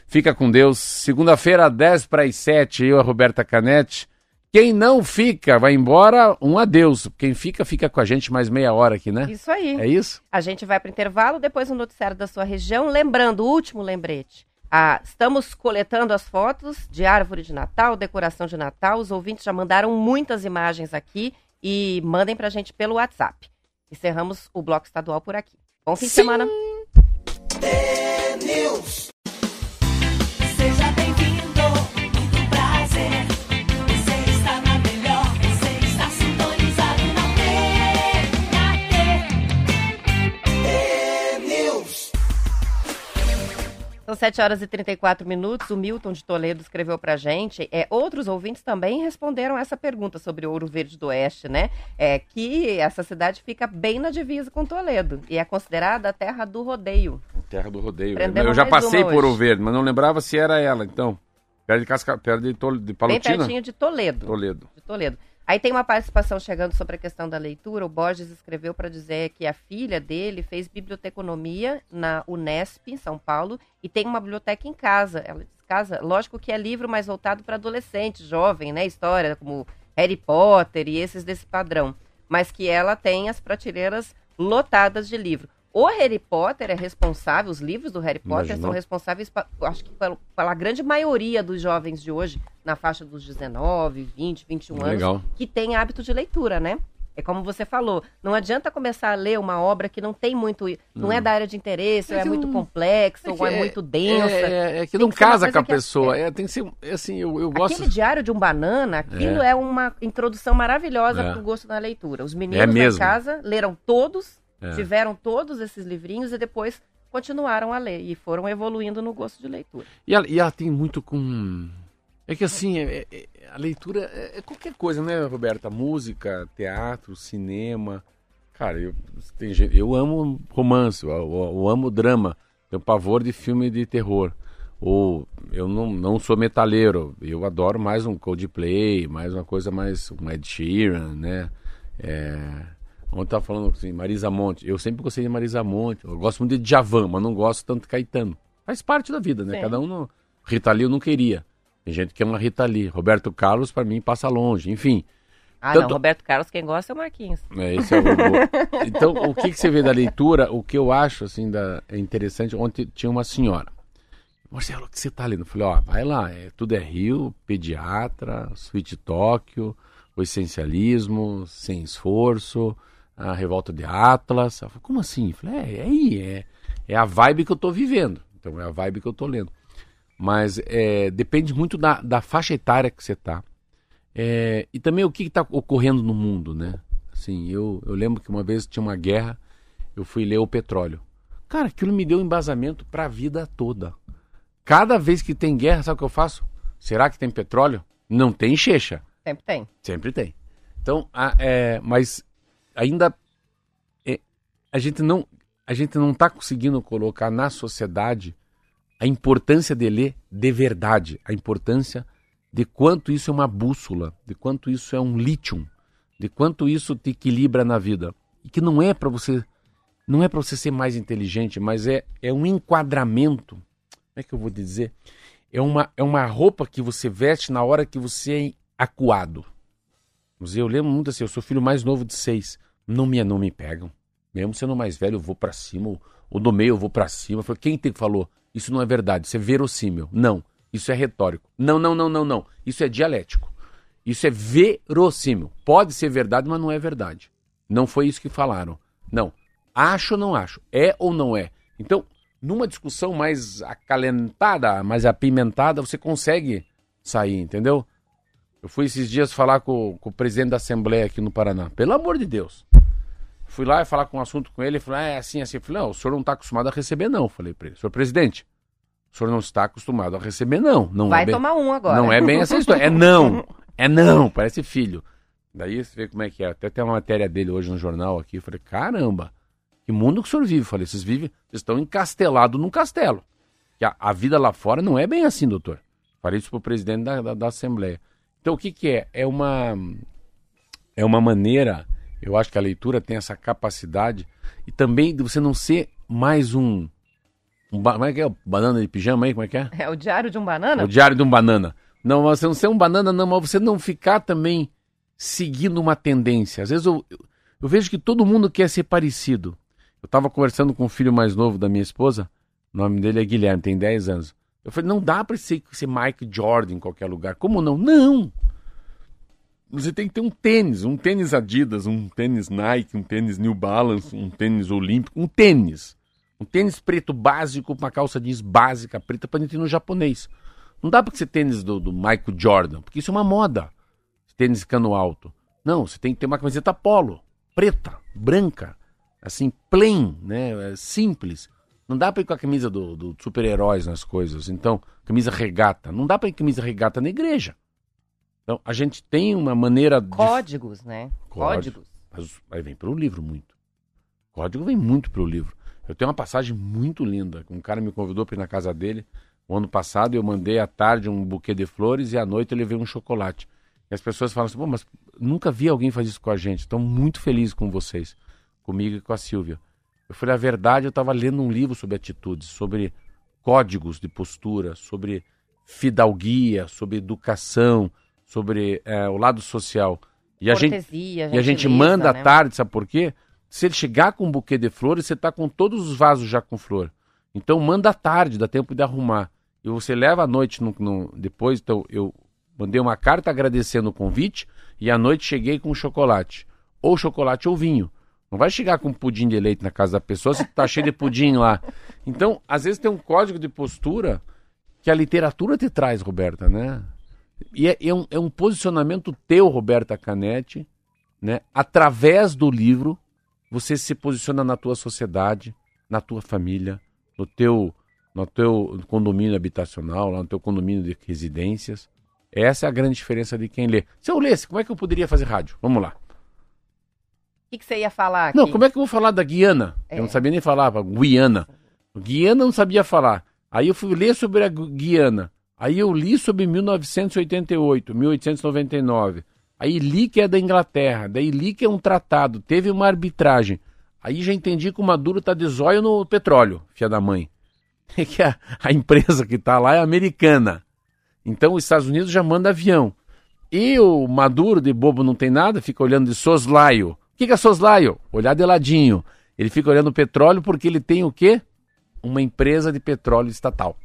Fica com Deus. Segunda-feira, 10 para as 7, eu, a Roberta Canete. Quem não fica, vai embora, um adeus. Quem fica, fica com a gente mais meia hora aqui, né? Isso aí. É isso? A gente vai para o intervalo, depois o um noticiário da sua região. Lembrando, o último lembrete. Ah, estamos coletando as fotos de árvore de Natal, decoração de Natal. Os ouvintes já mandaram muitas imagens aqui e mandem para a gente pelo WhatsApp. Encerramos o bloco estadual por aqui. Bom fim Sim. de semana. São 7 horas e 34 minutos. O Milton de Toledo escreveu para a gente. É, outros ouvintes também responderam essa pergunta sobre Ouro Verde do Oeste, né? É que essa cidade fica bem na divisa com Toledo e é considerada a terra do rodeio. Terra do rodeio. Prendemos eu já passei por Ouro Verde, mas não lembrava se era ela, então. Perto de, Casca... perto de, Tol... de Palotina? Bem pertinho de Toledo. Toledo. De Toledo. Aí tem uma participação chegando sobre a questão da leitura. O Borges escreveu para dizer que a filha dele fez biblioteconomia na Unesp, em São Paulo, e tem uma biblioteca em casa. Ela diz casa, lógico que é livro mais voltado para adolescente, jovem, né? História como Harry Potter e esses desse padrão. Mas que ela tem as prateleiras lotadas de livro. O Harry Potter é responsável, os livros do Harry Potter Imaginou. são responsáveis, pra, acho que pela, pela, grande maioria dos jovens de hoje, na faixa dos 19, 20, 21 Legal. anos, que tem hábito de leitura, né? É como você falou, não adianta começar a ler uma obra que não tem muito, não, é da área de interesse, é ou é muito complexa, é ou é, é muito densa. É, é, é que não que casa com a pessoa, é, tem que ser, assim, eu, eu gosto... Aquele diário de um banana, aquilo é, uma introdução maravilhosa para o gosto da leitura. Os meninos da casa leram todos, é. Tiveram todos esses livrinhos e depois continuaram a ler e foram evoluindo no gosto de leitura. E ela, e ela tem muito com. É que assim, é, é, a leitura é, é, qualquer coisa, né, Roberta? Música, teatro, cinema. Cara, eu, tem, eu amo romance, eu, eu, eu amo drama, tenho pavor de filme de terror. Ou eu não, não sou metaleiro, eu adoro mais um Coldplay, mais uma coisa mais um Ed Sheeran, né? É, Ontem tava falando assim, Marisa Monte. Eu sempre gostei de Marisa Monte. Eu gosto muito de Djavan, mas não gosto tanto de Caetano. Faz parte da vida, né? Sim. Cada um. Não... Rita Lee eu não queria. Tem gente que ama Rita Lee. Roberto Carlos, para mim, passa longe. Enfim. Ah, tanto... não. Roberto Carlos, quem gosta é o Marquinhos. É, esse é o <laughs> Então, o que, que você vê da leitura? O que eu acho, assim, da... é interessante. Ontem tinha uma senhora. Marcelo, o que você tá lendo? Eu falei, ó, vai lá. É, tudo é Rio, Pediatra, Sweet Tóquio, o essencialismo, sem esforço a revolta de Atlas. Falei, como assim? Eu falei, é, é aí, é, é a vibe que eu estou vivendo. Então é a vibe que eu estou lendo. Mas é, depende muito da, da faixa etária que você está. É, e também o que está ocorrendo no mundo, né? Sim, eu, eu lembro que uma vez tinha uma guerra, eu fui ler o petróleo. Cara, aquilo me deu embasamento para a vida toda. Cada vez que tem guerra, sabe o que eu faço? Será que tem petróleo? Não tem checha. Sempre tem. Sempre tem. Então, a, é, mas ainda é, a gente não a gente não está conseguindo colocar na sociedade a importância de ler de verdade, a importância de quanto isso é uma bússola, de quanto isso é um lítio, de quanto isso te equilibra na vida. E que não é para você não é para você ser mais inteligente, mas é, é um enquadramento. Como é que eu vou dizer? É uma, é uma roupa que você veste na hora que você é acuado. Eu lembro muito assim, eu sou filho mais novo de seis. Não me, não me pegam. Mesmo sendo mais velho, eu vou para cima. O do meio eu vou para cima. Falei, quem te falou? Isso não é verdade, isso é verossímil. Não, isso é retórico. Não, não, não, não, não. Isso é dialético. Isso é verossímil. Pode ser verdade, mas não é verdade. Não foi isso que falaram. Não. Acho ou não acho? É ou não é? Então, numa discussão mais acalentada, mais apimentada, você consegue sair, entendeu? Eu fui esses dias falar com, com, o presidente da Assembleia aqui no Paraná. Pelo amor de Deus. Fui lá e falar com um assunto com ele. Ele falou: ah, é assim, assim. Eu falei: não, o senhor não está acostumado a receber, não. Falei para ele: senhor presidente, o senhor não está acostumado a receber, não. não Vai é bem, tomar um agora. Não é bem essa história. É não. É não. Parece filho. Daí você vê como é que é. Até tem uma matéria dele hoje no jornal aqui. Eu falei: caramba, que mundo que o senhor vive? Eu falei: vocês vivem, vocês estão encastelados num castelo. Que a, a, vida lá fora não é bem assim, doutor. Falei isso para o presidente da, da, da Assembleia. Então o que, que é? É uma, é uma maneira, eu acho que a leitura tem essa capacidade, e também de você não ser mais um. um como é que é? Banana de pijama aí? Como é que é? É o diário de um banana? É o diário de um banana. Não, você não ser um banana, não, mas você não ficar também seguindo uma tendência. Às vezes eu, eu, eu vejo que todo mundo quer ser parecido. Eu estava conversando com o filho mais novo da minha esposa, o nome dele é Guilherme, tem 10 anos. Eu falei, não dá para ser, ser Mike Jordan em qualquer lugar. Como não? Não! Você tem que ter um tênis, um tênis Adidas, um tênis Nike, um tênis New Balance, um tênis Olímpico, um tênis. Um tênis preto básico, uma calça jeans básica preta para gente ir no japonês. Não dá para ser tênis do, do Michael Jordan, porque isso é uma moda. Tênis cano alto. Não, você tem que ter uma camiseta polo, preta, branca, assim, plain, né? Simples. Não dá para ir com a camisa do, do super-heróis nas coisas. Então, camisa regata. Não dá para ir com camisa regata na igreja. Então, a gente tem uma maneira. Códigos, de... né? Códigos. Mas aí vem para o livro muito. Código vem muito para o livro. Eu tenho uma passagem muito linda. Um cara me convidou para ir na casa dele. O ano passado eu mandei à tarde um buquê de flores e à noite eu levei um chocolate. E as pessoas falam assim: Pô, mas nunca vi alguém fazer isso com a gente. Estou muito feliz com vocês, comigo e com a Silvia. Eu falei, a verdade, eu estava lendo um livro sobre atitudes, sobre códigos de postura, sobre fidalguia, sobre educação, sobre é, o lado social. E a gente, e a gente manda né? à tarde, sabe por quê? Se ele chegar com um buquê de flores, você está com todos os vasos já com flor. Então manda à tarde, dá tempo de arrumar. E você leva à noite no, no, depois. Então eu mandei uma carta agradecendo o convite e à noite cheguei com chocolate. Ou chocolate ou vinho. Não vai chegar com pudim de leite na casa da pessoa se tá cheio de pudim lá. Então, às vezes tem um código de postura que a literatura te traz, Roberta, né? E é, é, um, é um posicionamento teu, Roberta Canetti, né? Através do livro, você se posiciona na tua sociedade, na tua família, no teu, no teu condomínio habitacional, lá no teu condomínio de residências. Essa é a grande diferença de quem lê. Se eu lesse, como é que eu poderia fazer rádio? Vamos lá. O que, que, você ia falar aqui? Não, como é que eu vou falar da Guiana? É. Eu não sabia nem falar, Guiana. Guiana não sabia falar. Aí eu fui ler sobre a Guiana. Aí eu li sobre 1988, 1899. Aí li que é da Inglaterra. Daí li que é um tratado. Teve uma arbitragem. Aí já entendi que o Maduro tá de zóio no petróleo, filha da mãe. <laughs> É que a, a empresa que tá lá é americana. Então os Estados Unidos já manda avião. E o Maduro, de bobo não tem nada, fica olhando de soslaio que, que é soslaio? Olhar de ladinho. Ele fica olhando o petróleo porque ele tem o quê? Uma empresa de petróleo estatal.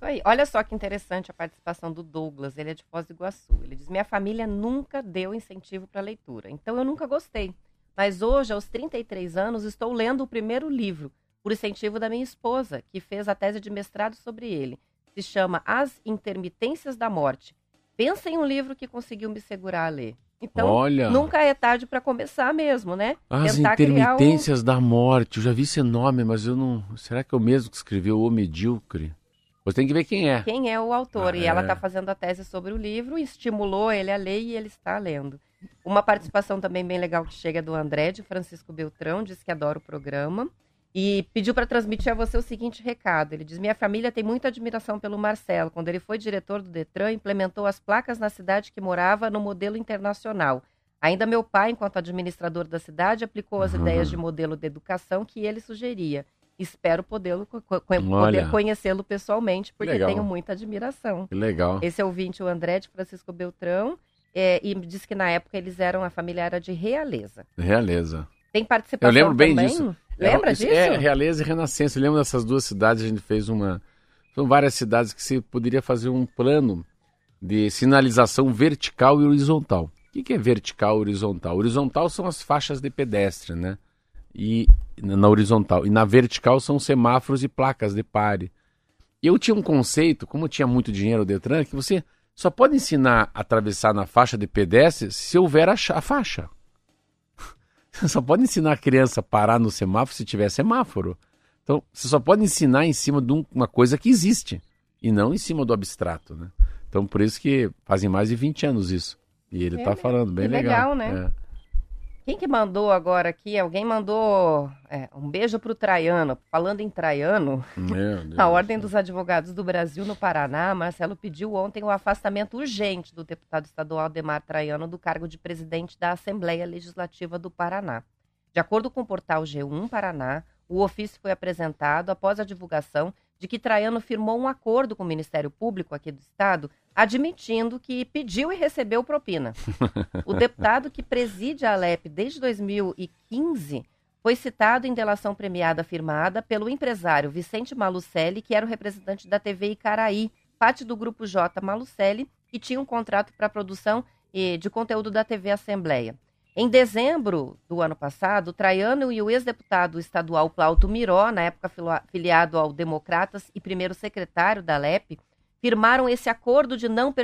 Aí, olha só que interessante a participação do Douglas, ele é de Foz do Iguaçu. Ele diz: Minha família nunca deu incentivo para leitura, então eu nunca gostei. Mas hoje, aos 33 anos, estou lendo o primeiro livro, por incentivo da minha esposa, que fez a tese de mestrado sobre ele. Se chama As Intermitências da Morte. Pensa em um livro que conseguiu me segurar a ler. Então, Olha. nunca é tarde para começar mesmo, né? As Tentar criar um- intermitências da morte. Eu já vi esse nome, mas eu não. Será que é o mesmo que escreveu O Medíocre? Você tem que ver quem é. quem é o autor. Ah, e ela é. está fazendo a tese sobre o livro, estimulou ele a ler e ele está lendo. Uma participação também bem legal que chega do André, de Francisco Beltrão, diz que adora o programa. E pediu para transmitir a você o seguinte recado. Ele diz: Minha família tem muita admiração pelo Marcelo. Quando ele foi diretor do Detran, implementou as placas na cidade que morava no modelo internacional. Ainda meu pai, enquanto administrador da cidade, aplicou as Uhum. ideias de modelo de educação que ele sugeria. Espero podê-lo- poder conhecê-lo pessoalmente, porque Legal. tenho muita admiração. Que legal. Esse ouvinte, o André de Francisco Beltrão, é, e diz que na época eles eram, a família era de realeza. Realeza. Tem participação Eu lembro bem também? disso. Lembra é, isso disso? É, Realeza e Renascença. Eu lembro dessas duas cidades, a gente fez uma. São várias cidades que se poderia fazer um plano de sinalização vertical e horizontal. O que que é vertical e horizontal? Horizontal são as faixas de pedestre, né? E na horizontal. E na vertical são semáforos e placas de pare. Eu tinha um conceito, como eu tinha muito dinheiro o Detran, que você só pode ensinar a atravessar na faixa de pedestre se houver a, a faixa. Você <laughs> só pode ensinar a criança a parar no semáforo se tiver semáforo. Então, você só pode ensinar em cima de um- uma coisa que existe e não em cima do abstrato, né? Então, por isso que fazem mais de 20 anos isso. E ele É tá mesmo. falando, bem legal. legal, né? É. Quem que mandou agora aqui? Alguém mandou é, um beijo pro Traiano. Falando em Traiano, <laughs> a Ordem dos Advogados do Brasil no Paraná, Marcelo pediu ontem o afastamento urgente do deputado estadual Ademar Traiano do cargo de presidente da Assembleia Legislativa do Paraná. De acordo com o portal G1 Paraná, o ofício foi apresentado após a divulgação de que Traiano firmou um acordo com o Ministério Público aqui do Estado, admitindo que pediu e recebeu propina. O deputado que preside a Alep desde 2015 foi citado em delação premiada firmada pelo empresário Vicente Malucelli, que era o representante da TV Icaraí, parte do grupo J Malucelli, que tinha um contrato para produção de conteúdo da TV Assembleia. Em dezembro do ano passado, Traiano e o ex-deputado estadual Plauto Miró, na época filiado ao Democratas e primeiro secretário da Alep, firmaram esse acordo de não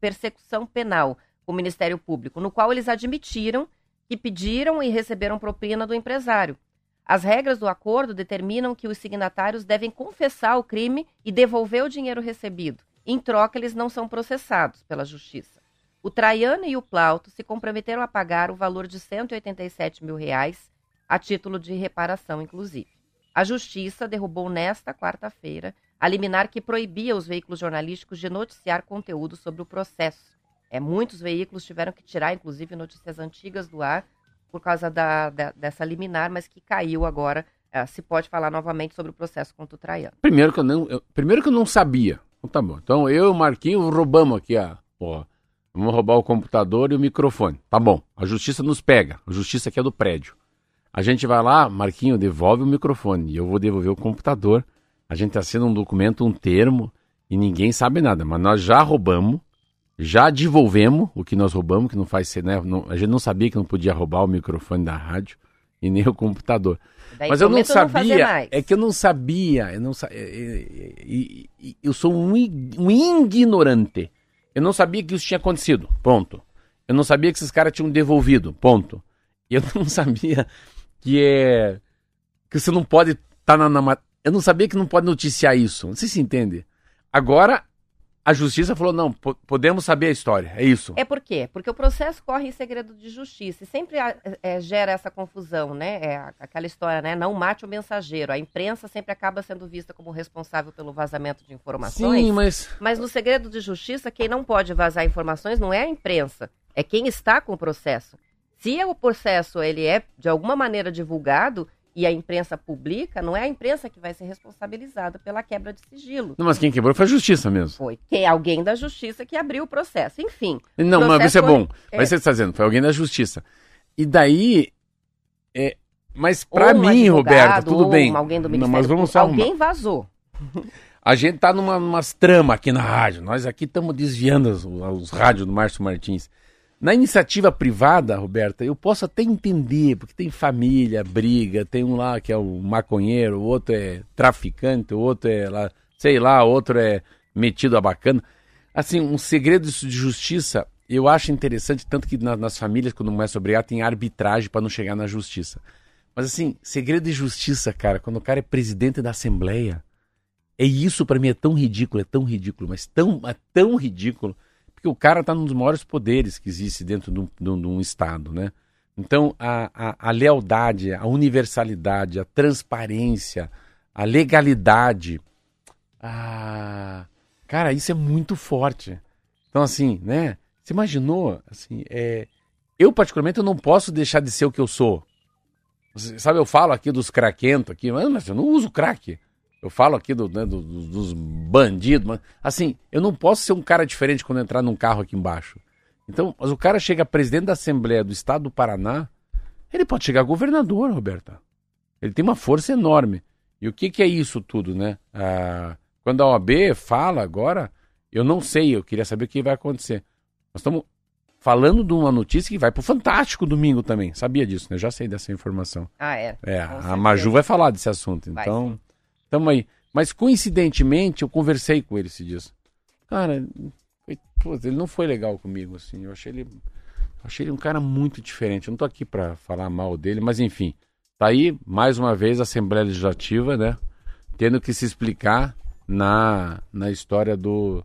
persecução penal com o Ministério Público, no qual eles admitiram que pediram e receberam propina do empresário. As regras do acordo determinam que os signatários devem confessar o crime e devolver o dinheiro recebido. Em troca, eles não são processados pela Justiça. O Traiano e o Plauto se comprometeram a pagar o valor de 187 mil reais, a título de reparação, inclusive. A Justiça derrubou nesta quarta-feira a liminar que proibia os veículos jornalísticos de noticiar conteúdo sobre o processo. É, muitos veículos tiveram que tirar, inclusive, notícias antigas do ar por causa da, da- dessa liminar, mas que caiu agora. É, se pode falar novamente sobre o processo contra o Traiano. Primeiro que eu não, eu- primeiro que eu não sabia. Então tá bom. Então eu e o Marquinho roubamos aqui a, vamos roubar o computador e o microfone. Tá bom. A justiça nos pega. A justiça aqui é do prédio. A gente vai lá, Marquinho, devolve o microfone e eu vou devolver o computador. A gente assina um documento, um termo e ninguém sabe nada, mas nós já roubamos, já devolvemos o que nós roubamos, que não faz ser, né? não- a gente não sabia que não podia roubar o microfone da rádio e nem o computador. Daí Mas eu não sabia, mais. é que eu não sabia, eu não sa- é- é- é- eu sou um, um ignorante. Eu não sabia que isso tinha acontecido, ponto. Eu não sabia que esses caras tinham devolvido, ponto. Eu <laughs> não sabia que é que você não pode estar na, na ma- eu não sabia que não pode noticiar isso. Não sei se entende. Agora a justiça falou não, po- podemos saber a história. É isso. É por quê? Porque o processo corre em segredo de justiça e sempre há- é, gera essa confusão, né? É aquela história, né? Não mate o mensageiro. A imprensa sempre acaba sendo vista como responsável pelo vazamento de informações. Sim, mas Mas no segredo de justiça, quem não pode vazar informações não é a imprensa, é quem está com o processo. Se o processo ele é de alguma maneira divulgado e a imprensa publica, não é a imprensa que vai ser responsabilizada pela quebra de sigilo. não, mas quem quebrou foi a justiça mesmo. Foi que é alguém da justiça que abriu o processo. Enfim. Não, mas processo isso é bom. é. Mas você está dizendo, foi alguém da justiça. E daí. É, mas ou um mim, Roberto, tudo bem. Alguém do Não, Ministério mas vamos só. Alguém vazou. <laughs> A gente tá numa umas tramas aqui na rádio. Nós aqui estamos desviando os, os rádios do Márcio Martins. Na iniciativa privada, Roberta, eu posso até entender, porque tem família, briga, tem um lá que é o maconheiro, o outro é traficante, o outro é lá, sei lá, o outro é metido a bacana. Assim, um segredo de justiça, eu acho interessante, tanto que na, nas famílias, quando começa a brigar, tem arbitragem para não chegar na justiça. Mas assim, segredo de justiça, cara, quando o cara é presidente da Assembleia, é isso para mim é tão ridículo, é tão ridículo, mas tão, é tão ridículo, porque o cara tá num dos maiores poderes que existe dentro de um, de um, de um Estado, né? Então, a, a, a, lealdade, a universalidade, a transparência, a legalidade, a... cara, isso é muito forte. Então, assim, né? Você imaginou, assim, é... eu particularmente eu não posso deixar de ser o que eu sou. Sabe, eu falo aqui dos craquentos aqui, mas eu não uso crack. Eu falo aqui do, né, do, dos bandidos, mas assim, eu não posso ser um cara diferente quando entrar num carro aqui embaixo. Então, mas o cara chega presidente da Assembleia do Estado do Paraná, ele pode chegar governador, Roberta. Ele tem uma força enorme. E o que, que é isso tudo, né? Ah, quando a OAB fala agora, eu não sei, eu queria saber o que vai acontecer. Nós estamos falando de uma notícia que vai pro Fantástico domingo também. Sabia disso, né? Já sei dessa informação. Ah, é? É, a Maju vai falar desse assunto. Então, tamo aí. Mas coincidentemente, eu conversei com ele esse dia. Cara, ele não foi legal comigo, assim. Eu achei ele. Eu achei ele um cara muito diferente. Eu não tô aqui para falar mal dele, mas enfim. Tá aí, mais uma vez, a Assembleia Legislativa, né? Tendo que se explicar na, na história do,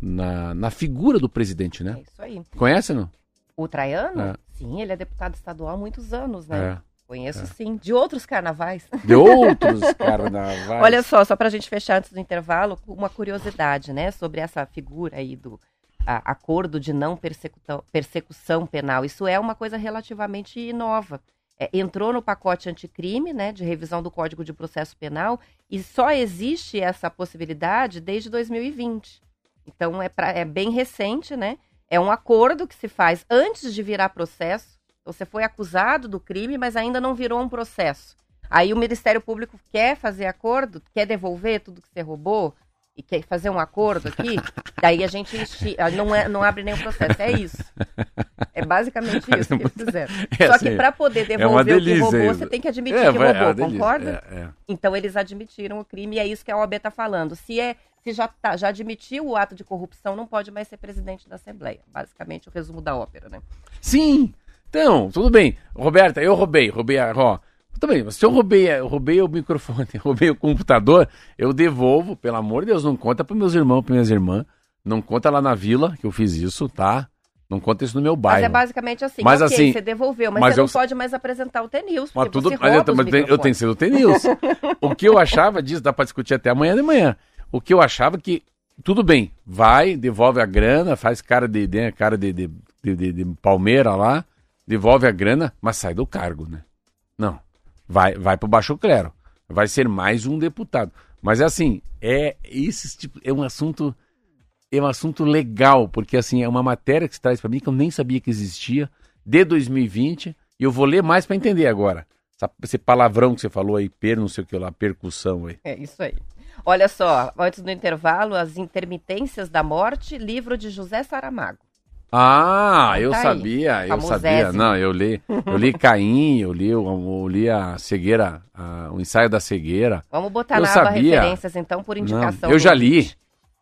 na, na figura do presidente, né? É isso aí. Conhece, não? O Traiano? É. Sim, ele é deputado estadual há muitos anos, né? É. Conheço é. sim. De outros carnavais. De outros <laughs> carnavais. Olha só, só para a gente fechar antes do intervalo, uma curiosidade, né? Sobre essa figura aí do a, acordo de não persecução penal. Isso é uma coisa relativamente nova. É, entrou no pacote anticrime, né, de revisão do Código de Processo Penal, e só existe essa possibilidade desde 2020. Então é, pra, é bem recente, né? É um acordo que se faz antes de virar processo. Você foi acusado do crime, mas ainda não virou um processo. Aí o Ministério Público quer fazer acordo, quer devolver tudo que você roubou e quer fazer um acordo aqui, <laughs> daí a gente não, é, não abre nenhum processo. É isso. É basicamente <laughs> isso que eles fizeram. <laughs> É Só assim, que para poder é devolver é o que roubou, você tem que admitir é, que roubou, é concorda? É, então eles admitiram o crime e é isso que a OAB está falando. Se é se já, tá, já admitiu o ato de corrupção, não pode mais ser presidente da Assembleia. Basicamente, o resumo da ópera, né? Sim! Então, tudo bem. Roberta, eu roubei, roubei a. Ó, tudo bem, se eu roubei, eu roubei o microfone, <laughs> roubei o computador, eu devolvo, pelo amor de Deus, não conta para meus irmãos, para minhas irmãs. Não conta lá na vila que eu fiz isso, tá? Não conta isso no meu bairro. Mas é basicamente assim, mas okay, assim, você devolveu, mas, mas você eu... não pode mais apresentar o T-News, mas tudo, mas eu, mas eu tenho que ser o T-News. o que eu achava disso, dá para discutir até amanhã de manhã. O que eu achava que, tudo bem, vai, devolve a grana, faz cara de, de cara de, de, de, de Palmeira lá, devolve a grana, mas sai do cargo, né? Não. Vai, vai pro baixo clero. Vai ser mais um deputado. Mas é assim, é esse tipo, é um assunto é um assunto legal, porque assim, é uma matéria que se traz para mim que eu nem sabia que existia, de 2020, e eu vou ler mais para entender agora. Esse palavrão que você falou aí, per, não sei o que lá, percussão aí. É isso aí. Olha só, antes do intervalo, As Intermitências da Morte, livro de José Saramago. Ah, tá eu aí, sabia, eu sabia. Não, eu li, eu li Caim, eu li, eu, eu li a cegueira, a, o ensaio da cegueira. Vamos botar eu na aba sabia. referências então por indicação. Não, eu já li.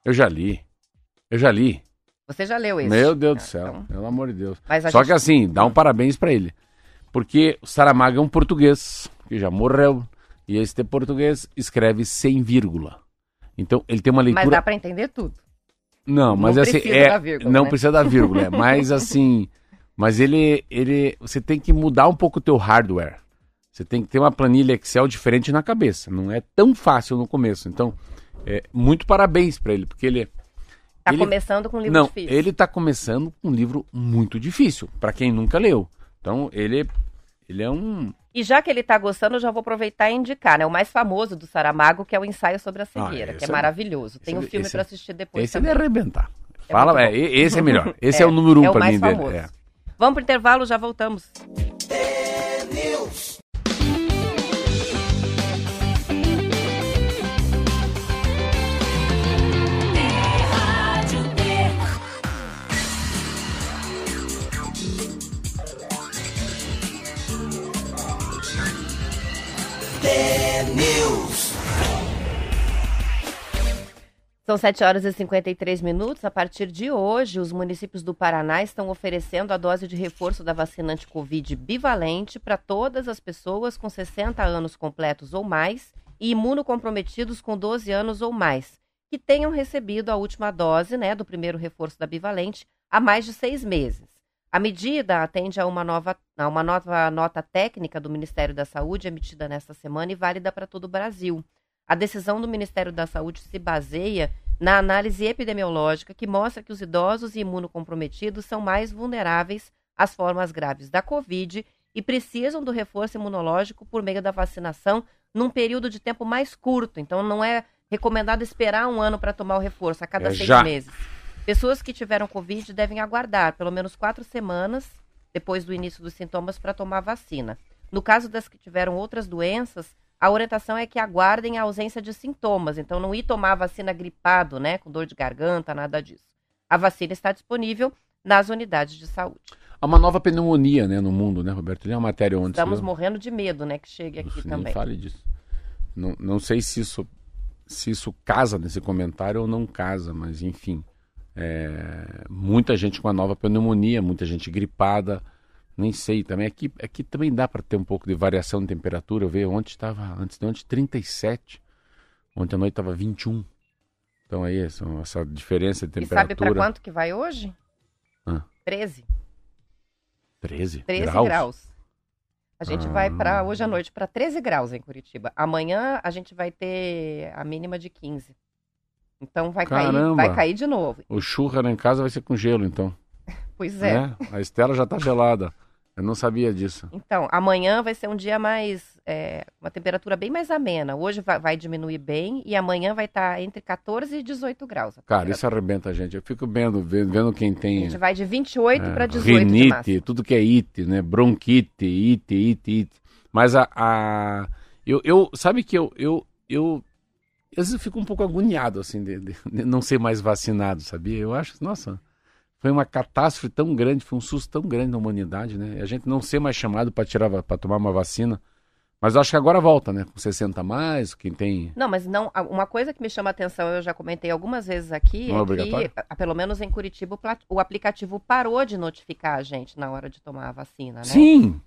Eu já li. Eu já li. Você já leu esse? Meu Deus do céu, então... pelo amor de Deus. Só gente... que assim, dá um parabéns para ele. Porque o Saramago é um português que já morreu, e este português escreve sem vírgula. Então, ele tem uma leitura... Mas dá para entender tudo. Não, mas não assim, é, vírgula, não né? precisa da vírgula, é, mas <laughs> assim, mas ele, ele, você tem que mudar um pouco o teu hardware. Você tem que ter uma planilha Excel diferente na cabeça. Não é tão fácil no começo. Então, é, muito parabéns para ele, porque ele Tá ele, começando com um livro não, difícil. Ele está começando com um livro muito difícil, para quem nunca leu. Então, ele, ele é um, e já que ele está gostando, eu já vou aproveitar e indicar, né? O mais famoso do Saramago, que é o ensaio sobre a ah, cegueira, ah, que é, é maravilhoso. Tem um filme para assistir depois. Esse também. é arrebentar. É Fala, é, esse é melhor. <laughs> Esse é, é o número um é para mim famoso. dele. É. Vamos pro intervalo, já voltamos. São 7 horas e 53 minutos. A partir de hoje, os municípios do Paraná estão oferecendo a dose de reforço da vacina anti-Covid bivalente para todas as pessoas com 60 anos completos ou mais e imunocomprometidos com 12 anos ou mais, que tenham recebido a última dose né, do primeiro reforço da bivalente há mais de seis meses. A medida atende a uma nova, a uma nova nota técnica do Ministério da Saúde emitida nesta semana e válida para todo o Brasil. A decisão do Ministério da Saúde se baseia na análise epidemiológica que mostra que os idosos e imunocomprometidos são mais vulneráveis às formas graves da Covid e precisam do reforço imunológico por meio da vacinação num período de tempo mais curto. Então, não é recomendado esperar um ano para tomar o reforço, a cada é seis já. meses. Pessoas que tiveram Covid devem aguardar pelo menos quatro semanas depois do início dos sintomas para tomar a vacina. No caso das que tiveram outras doenças, a orientação é que aguardem a ausência de sintomas. Então, não ir tomar a vacina gripado, né? Com dor de garganta, nada disso. A vacina está disponível nas unidades de saúde. Há uma nova pneumonia, né, no mundo, né, Roberto? Tem uma matéria onde Estamos morrendo de medo, né, que chegue aqui Uf, também. Fale disso. Não, não sei se isso, se isso casa nesse comentário ou não casa, mas enfim. É, muita gente com a nova pneumonia, muita gente gripada, nem sei também. Aqui, aqui também dá para ter um pouco de variação de temperatura. Eu vi ontem estava, antes de ontem, 37. Ontem à noite estava 21. Então aí, essa, essa diferença de temperatura. E sabe para quanto que vai hoje? Ah. 13. 13? 13 graus. graus. A gente ah. vai para hoje à noite para 13 graus em Curitiba. Amanhã a gente vai ter a mínima de 15. Então vai cair, vai cair de novo. O churra lá em casa vai ser com gelo, então. <laughs> Pois é. Né? A Estela já está gelada. Eu não sabia disso. Então, amanhã vai ser um dia mais. É, uma temperatura bem mais amena. Hoje vai, vai diminuir bem e amanhã vai estar tá entre 14 e 18 graus. Cara, isso arrebenta a gente. Eu fico vendo, vendo quem tem. A gente vai de 28 é, para 18. Rinite, tudo que é it, né? Bronquite, it, it, it. Mas a. a... Eu, eu, sabe que eu, eu, eu, às vezes eu fico um pouco agoniado, assim, de, de, de não ser mais vacinado, sabia? Eu acho, nossa, foi uma catástrofe tão grande, foi um susto tão grande na humanidade, né? E a gente não ser mais chamado para tirar para tomar uma vacina. Mas acho que agora volta, né? Com 60 a mais, quem tem. Não, mas não. Uma coisa que me chama a atenção, eu já comentei algumas vezes aqui, não é, é que, pelo menos em Curitiba, o aplicativo parou de notificar a gente na hora de tomar a vacina, né? Sim.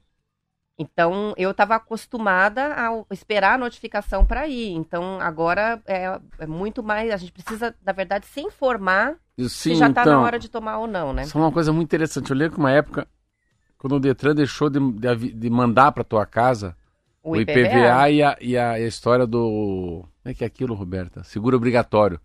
Então, eu estava acostumada a esperar a notificação para ir. Então, agora é, é, muito mais. A gente precisa, na verdade, se informar Sim, se já está então, na hora de tomar ou não, né? Isso é uma coisa muito interessante. Eu lembro que uma época, quando o Detran deixou de, de, de mandar para tua casa o, o IPVA, IPVA e, a, e, a, história do. Como é que é aquilo, Roberta? Seguro obrigatório.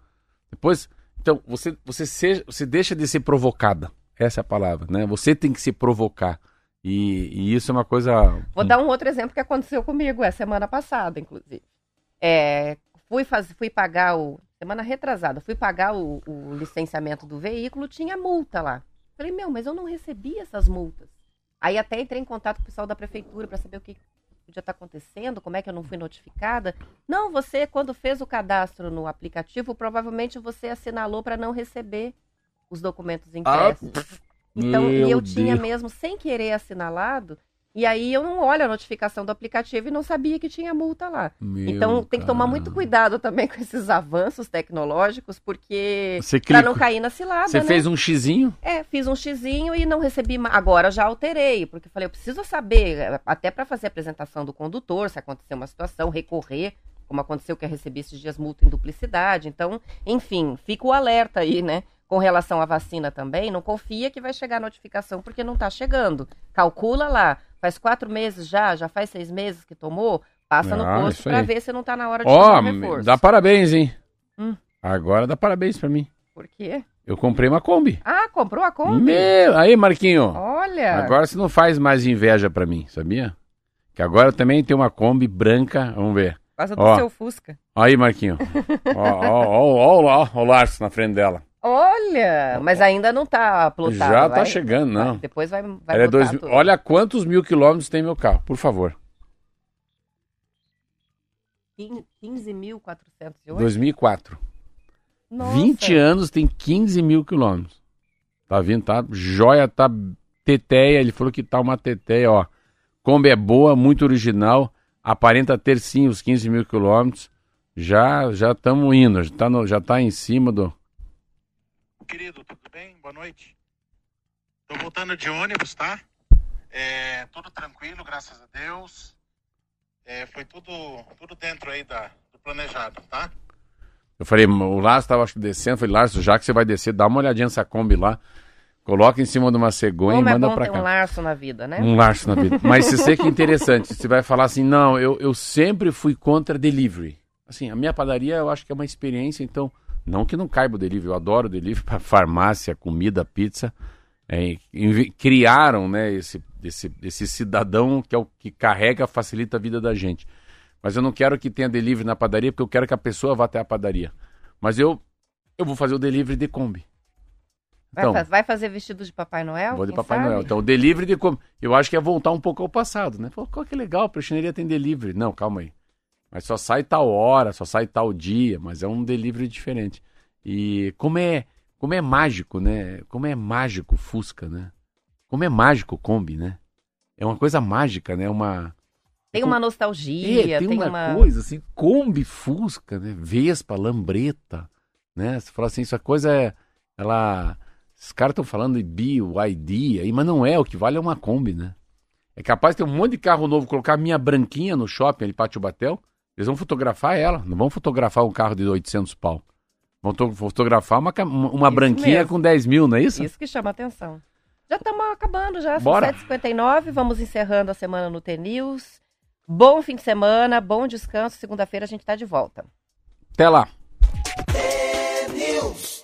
Depois. Então, você, você, seja, você deixa de ser provocada. Essa é a palavra, né? Você tem que se provocar. E, e, isso é uma coisa. Vou dar um outro exemplo que aconteceu comigo, é semana passada, inclusive. É, fui, faz, fui pagar o. Semana retrasada, fui pagar o, o, licenciamento do veículo, tinha multa lá. Falei, meu, mas eu não recebi essas multas. Aí até entrei em contato com o pessoal da prefeitura para saber o que podia estar tá acontecendo, como é que eu não fui notificada. Não, você, quando fez o cadastro no aplicativo, provavelmente você assinalou para não receber os documentos impressos. Ah. Então, Meu e eu Deus. tinha mesmo, sem querer, assinalado. E aí eu não olho a notificação do aplicativo e não sabia que tinha multa lá. Meu então tem que tomar muito cuidado também com esses avanços tecnológicos, porque para não cair na cilada. Você né? fez um xizinho? É, fiz um xizinho e não recebi. Agora já alterei, porque falei, eu preciso saber, até para fazer a apresentação do condutor, se acontecer uma situação, recorrer, como aconteceu que eu recebi esses dias multa em duplicidade. Então, enfim, fica o alerta aí, né? Com relação à vacina também, não confia que vai chegar a notificação, porque não está chegando. Calcula lá, faz quatro meses já, já faz seis meses que tomou, passa ah, no posto para ver se não está na hora de Ó, oh, reforço. dá parabéns, hein? Hum. Agora dá parabéns para mim. Por quê? Eu comprei uma Kombi. Ah, comprou a Kombi? Meu, aí, Marquinho. Olha. Agora você não faz mais inveja para mim, sabia? Que agora também tem uma Kombi branca, vamos ver. Passa do ó. seu Fusca. Aí, Marquinho. ó, ó, ó, ó, ó, o Larson na frente dela. Olha, mas ainda não está plotado. Já está chegando, não. Vai, depois vai, vai é dois, Olha quantos mil quilômetros tem meu carro, por favor. 15.408? 2004. Nossa. 20 anos tem 15 mil quilômetros. Tá vindo, tá? Joia, tá teteia. Ele falou que tá uma teteia, ó. Kombi é boa, muito original. Aparenta ter sim os 15 mil quilômetros. Já já estamos indo, já está já tá em cima do. Querido, tudo bem? Boa noite. Tô voltando de ônibus, tá? É, tudo tranquilo, graças a Deus. É, foi tudo, tudo dentro aí da, do planejado, tá? Eu falei, o Lázaro estava descendo, falei, Lázaro, já que você vai descer, dá uma olhadinha nessa Kombi lá. Coloca em cima de uma cegonha Como e é manda bom pra ter cá. um larço na vida, né? Um larço na vida. Mas você sei que é interessante. Você vai falar assim, não, eu, eu sempre fui contra delivery. Assim, a minha padaria eu acho que é uma experiência, então, não que não caiba o delivery, eu adoro o delivery <laughs> para farmácia, comida, pizza. É, criaram, né, esse, esse, esse cidadão que é o que carrega, facilita a vida da gente. Mas eu não quero que tenha delivery na padaria, porque eu quero que a pessoa vá até a padaria. Mas eu, eu vou fazer o delivery de Kombi. Vai, Então, fa- vai fazer vestido de Papai Noel? Vou de Papai sabe? Noel. Então, o delivery de como. Eu acho que é voltar um pouco ao passado, né? Pô, qual que legal, a prestinaria tem delivery. Não, calma aí. Mas só sai tal hora, só sai tal dia, mas é um delivery diferente. E como é, como é mágico, né? Como é mágico o Fusca, né? Como é mágico o Kombi, né? É uma coisa mágica, né? Uma. Tem uma nostalgia, É, tem, uma, uma... coisa assim, Kombi, Fusca, né? Vespa, Lambreta, né? Você fala assim, essa coisa é, ela, os caras estão falando de BYD aí, mas não é, o que vale é uma Kombi, né? É capaz de ter um monte de carro novo, colocar a minha branquinha no shopping ali, Pátio Batel, eles vão fotografar ela, não vão fotografar um carro de 800 pau. Vão to- fotografar uma, uma Isso branquinha mesmo. com 10 mil, não é isso? Isso que chama atenção. Já estamos acabando já, são Bora. 7h59, vamos encerrando a semana no T-News. Bom fim de semana, bom descanso. Segunda-feira a gente está de volta. Até lá.